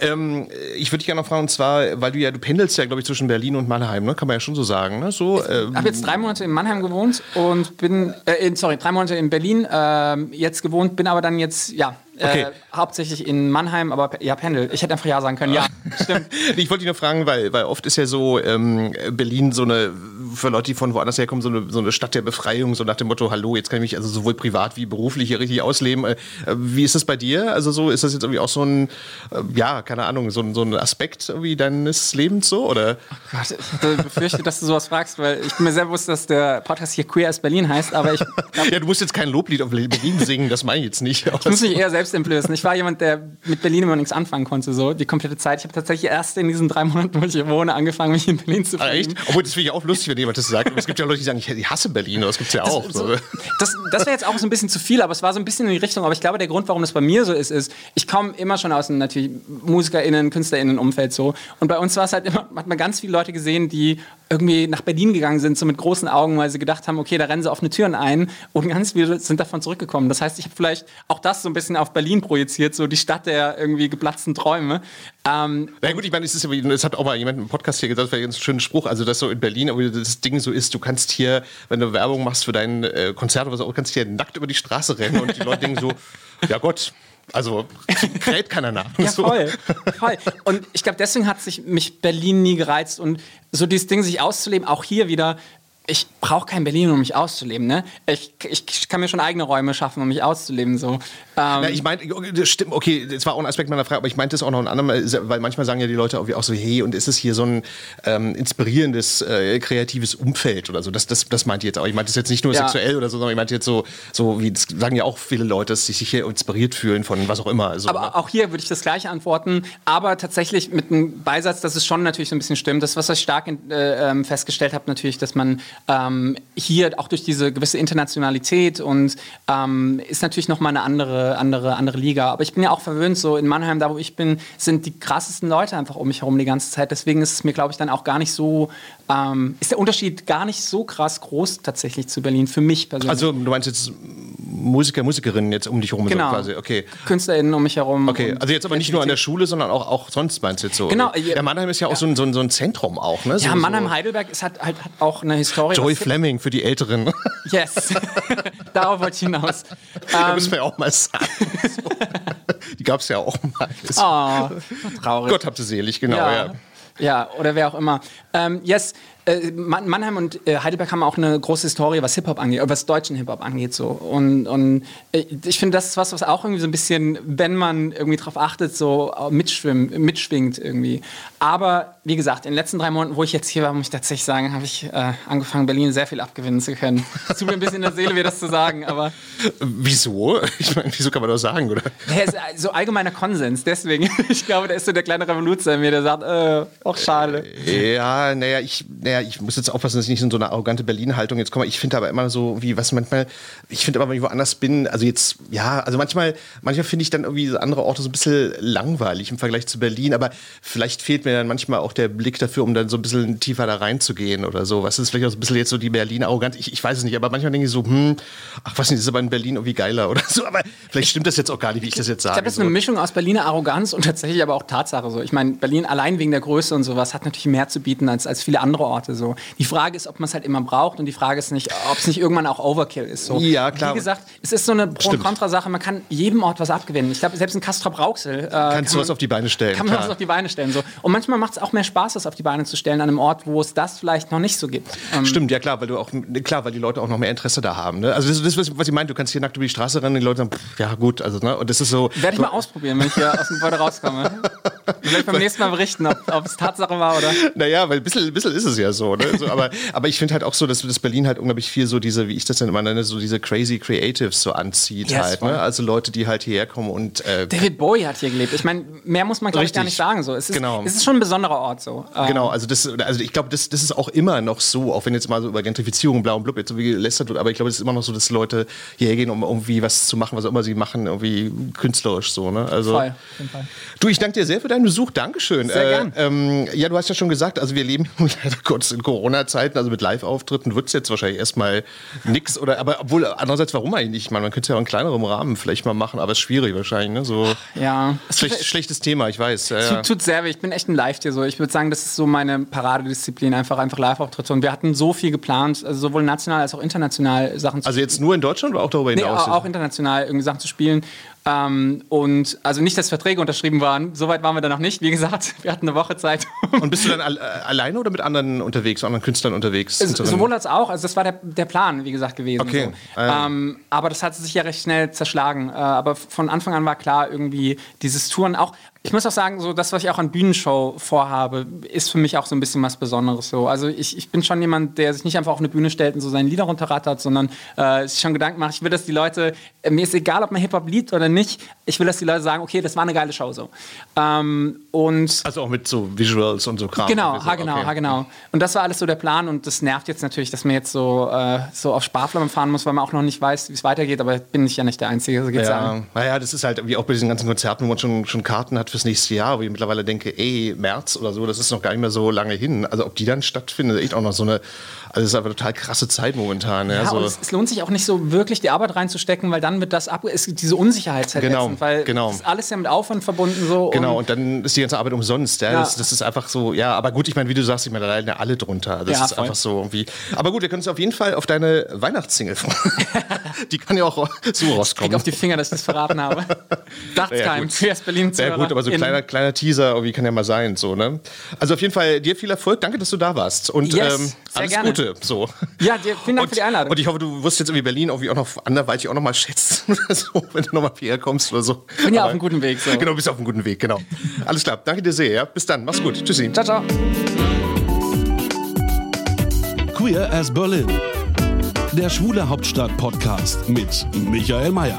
Ähm, ich würde dich gerne noch fragen, und zwar, weil du ja, du pendelst ja, glaube ich, zwischen Berlin und Mannheim, ne? kann man ja schon so sagen. Ne? So, ähm, Ich habe jetzt drei Monate in Mannheim gewohnt und bin, äh, in, sorry, drei Monate in Berlin ähm, jetzt gewohnt, bin aber dann jetzt, ja, Okay. äh, hauptsächlich in Mannheim, aber ja, pendel. Ich hätte einfach ja sagen können, ja, stimmt. ich wollte dich noch fragen, weil, weil oft ist ja so ähm, Berlin so eine, für Leute, die von woanders herkommen, so eine, so eine Stadt der Befreiung, so nach dem Motto, hallo, jetzt kann ich mich also sowohl privat wie beruflich hier richtig ausleben. Äh, wie ist das bei dir? Also so, ist das jetzt irgendwie auch so ein, äh, ja, keine Ahnung, so, ein- so ein Aspekt irgendwie deines Lebens so? Oder? Gott, ich hatte befürchtet, dass du sowas fragst, weil ich bin mir sehr bewusst, dass der Podcast hier Queer as Berlin heißt, aber ich, glaub, Ja, du musst jetzt kein Loblied auf Berlin singen, das meine ich jetzt nicht. ich muss mich eher selbst selbstentblößen. Ich war jemand, der mit Berlin immer nichts anfangen konnte, so die komplette Zeit. Ich habe tatsächlich erst in diesen drei Monaten, wo ich hier wohne, angefangen, mich in Berlin zu Ah, fühlen. echt? Obwohl, das finde ich auch lustig, wenn jemand das sagt. Aber es gibt ja Leute, die sagen, ich hasse Berlin, das gibt es ja auch. So, So. das das wäre jetzt auch so ein bisschen zu viel, aber es war so ein bisschen in die Richtung. Aber ich glaube, der Grund, warum das bei mir so ist, ist, ich komme immer schon aus einem natürlich MusikerInnen, KünstlerInnen-Umfeld so. Und bei uns war es halt immer, hat man ganz viele Leute gesehen, die irgendwie nach Berlin gegangen sind, so mit großen Augen, weil sie gedacht haben, okay, da rennen sie offene Türen ein und ganz viele sind davon zurückgekommen. Das heißt, ich habe vielleicht auch das so ein bisschen auf Berlin projiziert, so die Stadt der irgendwie geplatzten Träume. Ähm, Na gut, ich meine, es ist ja, wie- das hat auch mal jemand im Podcast hier gesagt, das war ein schöner Spruch, also dass so in Berlin aber das Ding so ist, du kannst hier, wenn du Werbung machst für dein äh, Konzert oder so, kannst hier nackt über die Straße rennen und die Leute denken so, ja Gott, also kräht keiner nach. Ja, voll, voll. Und ich glaube, deswegen hat sich mich Berlin nie gereizt. Und so dieses Ding, sich auszuleben, auch hier wieder, ich brauche kein Berlin, um mich auszuleben. Ne? Ich, ich kann mir schon eigene Räume schaffen, um mich auszuleben. So. Ähm, Na, ich meine, das stimmt, okay, das war auch ein Aspekt meiner Frage, aber ich meinte es auch noch ein anderes, weil manchmal sagen ja die Leute auch so, hey, und ist es hier so ein ähm, inspirierendes, äh, kreatives Umfeld oder so? Das, das, das meinte ich jetzt auch. Ich meinte es jetzt nicht nur Ja. sexuell oder so, sondern ich meinte jetzt so, so wie das sagen ja auch viele Leute, dass sie sich hier inspiriert fühlen von was auch immer. Ne? aber auch hier würde ich das gleiche antworten, aber tatsächlich mit einem Beisatz, dass es schon natürlich so ein bisschen stimmt. Das, was ich stark in, äh, ähm, festgestellt habe, natürlich, dass man ähm, hier auch durch diese gewisse Internationalität und ähm, ist natürlich nochmal eine andere, andere, andere Liga. Aber ich bin ja auch verwöhnt, so in Mannheim, da wo ich bin, sind die krassesten Leute einfach um mich herum die ganze Zeit. Deswegen ist es mir, glaube ich, dann auch gar nicht so, ähm, ist der Unterschied gar nicht so krass groß tatsächlich zu Berlin, für mich persönlich. also du meinst jetzt Musiker, Musikerinnen jetzt um dich herum genau. so quasi, okay. KünstlerInnen um mich herum. Okay, also jetzt aber nicht nur an der. Schule, sondern auch, auch sonst meinst du jetzt so? Genau, Ja, ja. Mannheim ist ja auch so, ein, so, ein, so ein Zentrum auch, ne? Ja, so, Mannheim-Heidelberg ist halt, halt hat auch eine Historie. So Joey Fleming für die Älteren. Yes. Darauf wollte ich hinaus. Da Ähm, müssen wir auch mal sagen. Die gab es ja auch mal. Oh, traurig. Gott habt ihr selig, genau, ja. ja. ja, oder wer auch immer. Ähm, yes, äh, Man- Mannheim und äh, Heidelberg haben auch eine große Historie, was Hip-Hop angeht, äh, was deutschen Hip-Hop angeht. So. Und, und äh, ich finde, das ist was, was auch irgendwie so ein bisschen, wenn man irgendwie drauf achtet, so äh, mitschwingt irgendwie. Aber wie gesagt, in den letzten drei Monaten, wo ich jetzt hier war, muss ich tatsächlich sagen, habe ich äh, angefangen, Berlin sehr viel abgewinnen zu können. Es tut mir ein bisschen in der Seele, weh, das zu sagen, aber Wieso? Ich meine, wieso kann man das sagen, oder? der ist so allgemeiner Konsens. Deswegen, ich glaube, da ist so der kleine Revoluzer in mir, der sagt, äh, auch schade. Ja, naja, ich, naja, ich muss jetzt aufpassen, dass ich nicht in so eine arrogante Berlin-Haltung jetzt komme. Ich finde aber immer so, wie, was manchmal, ich finde aber, wenn ich woanders bin, also jetzt, ja, also manchmal, manchmal finde ich dann irgendwie so andere Orte so ein bisschen langweilig im Vergleich zu Berlin, aber vielleicht fehlt mir dann manchmal auch der Blick dafür, um dann so ein bisschen tiefer da reinzugehen oder so. Was ist vielleicht auch so ein bisschen jetzt so die Berlin-Arroganz? Ich, ich weiß es nicht, aber manchmal denke ich so, hm, ach, was nicht, das ist aber in Berlin irgendwie geiler oder so, aber vielleicht stimmt das jetzt auch gar nicht, wie ich das jetzt Ich sage. glaube, das ist so. eine Mischung aus Berliner Arroganz und tatsächlich aber auch Tatsache so. Ich meine, Berlin allein wegen der Größe und sowas hat natürlich mehr zu bieten als, als viele andere Orte so. Die Frage ist, ob man es halt immer braucht und die Frage ist nicht, ob es nicht irgendwann auch Overkill ist. So. Ja, klar. Wie gesagt, es ist so eine Pro- und. Kontra-Sache. Man kann jedem Ort was abgewinnen. Ich glaube, selbst in Castrop-Rauxel äh, Kannst du kann was man- auf die Beine stellen, Kann man klar. was auf die Beine stellen. So. Und manchmal macht es auch mehr Spaß, das auf die Beine zu stellen an einem Ort, wo es das vielleicht noch nicht so gibt. Ähm, Stimmt, ja klar, weil du auch klar, weil die Leute auch noch mehr Interesse da haben. Ne? Also das ist das, was ich meine. Du kannst hier nackt über die Straße rennen, und die Leute sagen, pff, ja gut, also ne, und das ist so. Werde ich mal ausprobieren, wenn ich hier aus dem Gebäude rauskomme. Vielleicht beim nächsten Mal berichten, ob ob es Tatsache war oder. Naja, weil ein bisschen, ein bisschen ist es ja so. Ne? so aber, aber ich finde halt auch so, dass das Berlin halt unglaublich viel so diese, wie ich das dann immer nenne, so diese crazy Creatives so anzieht Yes, halt. Ne? Also Leute, die halt hierher kommen und äh, David Bowie hat hier gelebt. Ich meine, mehr muss man, glaube ich, gar nicht sagen. So. Es, ist, Genau. es ist schon ein besonderer Ort. So. Ähm, Genau, also das, also ich glaube, das, das ist auch immer noch so, auch wenn jetzt mal so über Gentrifizierung, blau und blub jetzt so wie gelästert wird, aber ich glaube, es ist immer noch so, dass Leute hierher gehen, um irgendwie was zu machen, was auch immer sie machen, irgendwie künstlerisch so, ne? Also, Voll, auf jeden Fall. Du, ich danke dir sehr für deinen Besuch, Dankeschön. Sehr äh, gern. Ähm, ja, du hast ja schon gesagt, also wir leben leider Gottes in Corona-Zeiten, also mit Live-Auftritten wird es jetzt wahrscheinlich erstmal nix, oder, aber obwohl, andererseits, warum eigentlich nicht? Man, man könnte es ja auch in kleinerem Rahmen vielleicht mal machen, aber es ist schwierig wahrscheinlich, ne? So, Ja. Schlecht, schlechtes Thema, ich weiß. Ja, tut, tut sehr weh. Ich bin echt ein Live-Tier. So. Ich würde sagen, das ist so meine Paradedisziplin, einfach, einfach Live-Auftritte. Und wir hatten so viel geplant, also sowohl national als auch international Sachen zu Also jetzt nur in Deutschland oder auch darüber Nee, hinaus? auch, auch international irgendwie Sachen zu spielen. Ähm, und also nicht, dass Verträge unterschrieben waren. Soweit waren wir dann noch nicht. Wie gesagt, wir hatten eine Woche Zeit. Und bist du dann al äh, alleine oder mit anderen unterwegs, anderen Künstlern unterwegs? So- Sowohl als auch. Also das war der, der Plan, wie gesagt, gewesen. Okay. So. Ja. Ähm, aber das hat sich ja recht schnell zerschlagen. Äh, aber von Anfang an war klar, irgendwie dieses Touren auch. Ich muss auch sagen, so das, was ich auch an Bühnenshow vorhabe, ist für mich auch so ein bisschen was Besonderes. So. Also ich, ich bin schon jemand, der sich nicht einfach auf eine Bühne stellt und so seine Lieder runterrattert, sondern äh, sich schon Gedanken macht, ich will, dass die Leute, äh, mir ist egal, ob man Hip-Hop liebt oder nicht. Ich will, dass die Leute sagen, okay, das war eine geile Show so. Ähm, und Also auch mit so Visuals und so Kram. Genau, Also, ha, genau, okay. ha, genau. Und das war alles so der Plan und das nervt jetzt natürlich, dass man jetzt so, äh, so auf Sparflamme fahren muss, weil man auch noch nicht weiß, wie es weitergeht, aber bin ich ja nicht der Einzige, so geht's ja. Ja, naja, das ist halt irgendwie auch bei diesen ganzen Konzerten, wo man schon, schon Karten hat fürs nächste Jahr, wo ich mittlerweile denke, ey, März oder so, das ist noch gar nicht mehr so lange hin. Also ob die dann stattfinden, ist echt auch noch so eine, also das ist einfach total krasse Zeit momentan. Ja, Ja, so. es, es lohnt sich auch nicht so wirklich die Arbeit reinzustecken, weil dann wird das ab, ist diese Unsicherheit halt Genau, ätzend, weil genau. das ist alles ja mit Aufwand verbunden so. Genau, und und dann ist die ganze Arbeit umsonst. Ja? Ja. Das, das ist einfach so, ja, aber gut, ich meine, wie du sagst, ich meine, da leiden ja alle drunter. Das Ja, ist voll. einfach so irgendwie. Aber gut, wir können uns auf jeden Fall auf deine Weihnachtssingle freuen. die kann ja auch so Krieg rauskommen. auf die Finger, dass ich das verraten habe. Dacht's Ja, keinem. Berlin Sehr gut, aber so ein kleiner, kleiner Teaser, irgendwie kann ja mal sein, so, ne? Also auf jeden Fall dir viel Erfolg, danke, dass du da warst. Und Yes, ähm, sehr alles gerne. Gute. So. Ja, dir, vielen Dank für die Einladung. Und ich hoffe, du wirst jetzt irgendwie Berlin irgendwie auch noch anderweitig auch noch mal schätzen oder so, wenn du nochmal hierher kommst oder so. bin ja Aber- auf einem guten Weg. So. Genau, bist auf einem guten Weg, genau. Alles klar, danke dir sehr, ja? Bis dann, mach's gut. Tschüssi. Ciao, ciao. Queer as Berlin. Der Schwule Hauptstadt Podcast mit Michael Mayer.